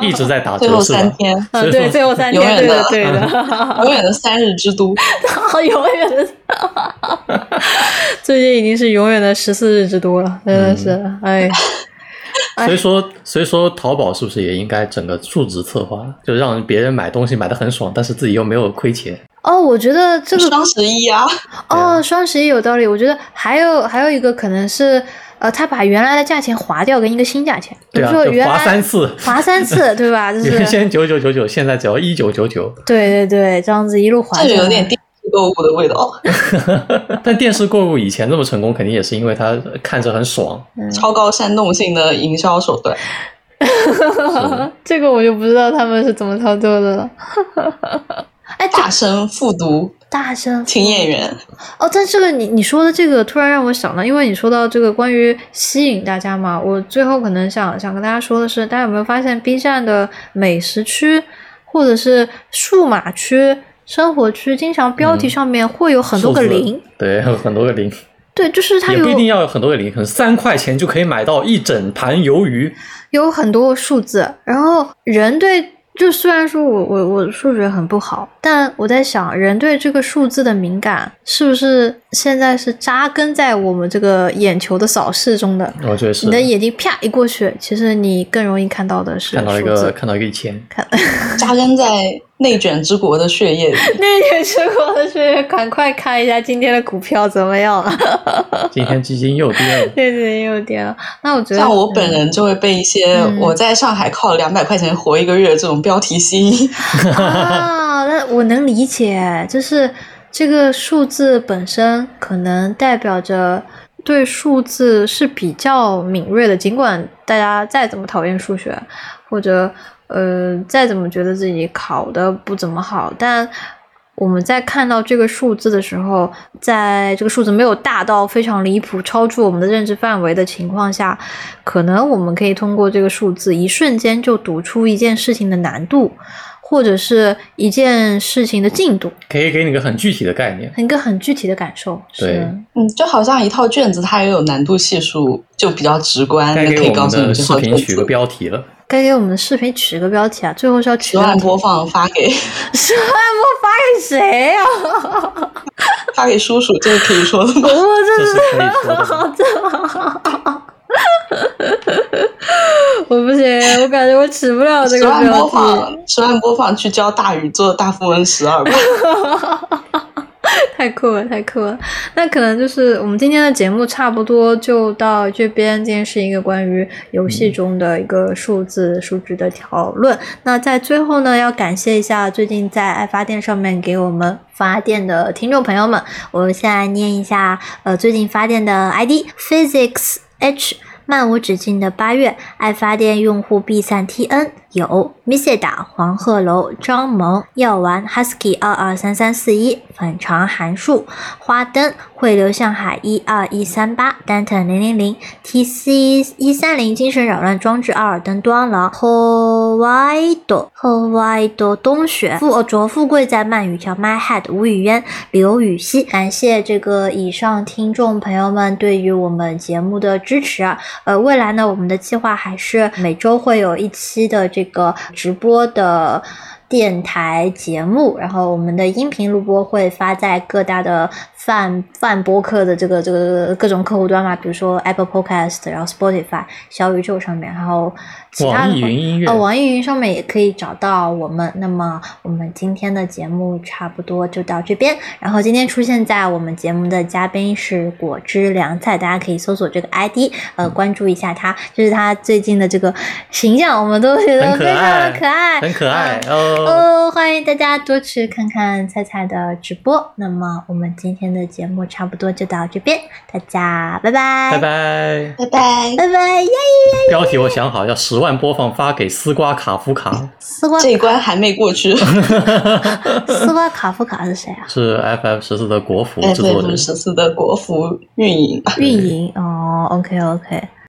Speaker 2: 一直在打折
Speaker 3: 最后
Speaker 2: 折，是吧？
Speaker 3: 三？天，
Speaker 1: 啊，对，最后三天，对的，对的，
Speaker 3: 永远的三日之都。
Speaker 1: 永远的，最近已经是永远的十四日之都了，真的是，哎，哎
Speaker 2: 所以说，所以说淘宝是不是也应该整个数值策划，就让别人买东西买的很爽，但是自己又没有亏钱？
Speaker 1: 哦，我觉得这个
Speaker 3: 双十一啊，
Speaker 1: 哦，双十一有道理。我觉得还有还有一个可能是，呃，他把原来的价钱划掉，跟一个新价钱，比如说原来
Speaker 2: 划三次，
Speaker 1: 划三次，对吧？就是
Speaker 2: 原先九九九九，现在只要一九九九。
Speaker 1: 对对对，这样子一路划下来。
Speaker 3: 这有点电视购物的味道，
Speaker 2: 但电视购物以前那么成功，肯定也是因为它看着很爽。
Speaker 3: 超高煽动性的营销手段。
Speaker 1: 这个我就不知道他们是怎么操作的了。哎，这
Speaker 3: 大声复读，
Speaker 1: 大声
Speaker 3: 请演员。
Speaker 1: 哦，但这个你你说的这个突然让我想到，因为你说到这个关于吸引大家嘛，我最后可能想想跟大家说的是，大家有没有发现 B 站的美食区或者是数码区、生活区，经常标题
Speaker 2: 嗯。
Speaker 1: 上面会有很多个零，
Speaker 2: 对，有很多个零，
Speaker 1: 对，就是它有
Speaker 2: 也不一定要有很多个零，可能三块钱就可以买到一整盘鱿鱼。
Speaker 1: 有很多数字，然后人对，就虽然说我我我数学很不好，但我在想，人对这个数字的敏感是不是现在是扎根在我们这个眼球的扫视中的？
Speaker 2: 我觉得是
Speaker 1: 你的眼睛啪一过去，其实你更容易看到的是
Speaker 2: 看到一。个看到一个一千，
Speaker 1: 看
Speaker 3: 扎根在内卷之国的血液里。
Speaker 1: 那也是我的是，赶快看一下今天的股票怎么样了？
Speaker 2: 今天基金又跌了。
Speaker 1: 对对，又跌了。那我觉得
Speaker 3: 像我本人就会被一些
Speaker 1: 嗯
Speaker 3: 我在上海靠两百块钱活一个月这种标题吸引。
Speaker 1: 啊，那我能理解，就是这个数字本身可能代表着对数字是比较敏锐的，尽管大家再怎么讨厌数学，或者呃再怎么觉得自己考的不怎么好，但我们在看到这个数字的时候，在这个数字没有大到非常离谱、超出我们的认知范围的情况下，可能我们可以通过这个数字一瞬间就读出一件事情的难度，或者是一件事情的进度，
Speaker 2: 可以给你个很具体的概念。
Speaker 1: 一个很具体的感受。
Speaker 2: 对
Speaker 1: 是
Speaker 3: 嗯，就好像一套卷子，它也有难度系数，就比较直观，
Speaker 2: 该给我
Speaker 3: 那可以告诉
Speaker 2: 们的视
Speaker 3: 你这套卷
Speaker 2: 频取个。标题了。
Speaker 1: 该给我们的视频取个标题啊，最后是要取
Speaker 3: 十万播放发给
Speaker 1: 十万播发给谁呀、啊？
Speaker 3: 发给叔叔，这个可以说的吗？
Speaker 1: 我真
Speaker 2: 这是可以说的
Speaker 1: 我不行，我感觉我起不了这
Speaker 3: 十万
Speaker 1: 个标题。
Speaker 3: 播放，十万播放去教大宇做大富翁十二吧。
Speaker 1: 太酷了，太酷了！那可能就是我们今天的节目差不多就到这边。今天是一个关于游戏中的一个数字、数值的讨论。那在最后呢，要感谢一下最近在爱发电上面给我们发电的听众朋友们。我现在念一下，呃，最近发电的 ID physics h。漫无止境的八月，爱发电用户必赞 TN 有 Miseda、黄鹤楼、张萌、药丸、Husky 二二三三四一、反常函数、花灯、汇流向海一二一三八、Danton 零零零、TC 一三零精神扰乱装置、阿尔登端郎、Hawaii Hawaii 冬雪、富卓富贵在曼语叫、My Head 吴雨嫣、刘禹锡，感谢这个以上听众朋友们对于我们节目的支持。呃，未来呢，我们的计划还是每周会有一期的这个直播的电台节目，然后我们的音频录播会发在各大的泛泛播客的这个这个各种客户端嘛，比如说 Apple Podcast，然后 Spotify、小宇宙上面，然后其他的
Speaker 2: 网易云音乐
Speaker 1: 哦，网易云上面也可以找到我们。那么我们今天的节目差不多就到这边。然后今天出现在我们节目的嘉宾是果汁凉菜，大家可以搜索这个 ID，呃，关注一下他，就是他最近的这个形象，我们都觉得非常的
Speaker 2: 爱
Speaker 1: 可爱，
Speaker 2: 很可爱
Speaker 1: 嗯
Speaker 2: 哦。
Speaker 1: 哦，欢迎大家多去看看菜菜的直播。那么我们今天的节目差不多就到这边，大家拜拜，
Speaker 2: 拜拜。
Speaker 3: 拜拜。
Speaker 1: 拜拜，耶。
Speaker 2: 标题我想好，要十万播放发给丝瓜卡夫卡，
Speaker 1: 丝瓜
Speaker 3: 这一关还没过去。
Speaker 1: 丝瓜卡夫卡是谁啊？
Speaker 2: 是 FF 十四的国服制作
Speaker 3: FF
Speaker 2: 人。
Speaker 3: 十四的国服运营，
Speaker 1: 运营哦，OK OK，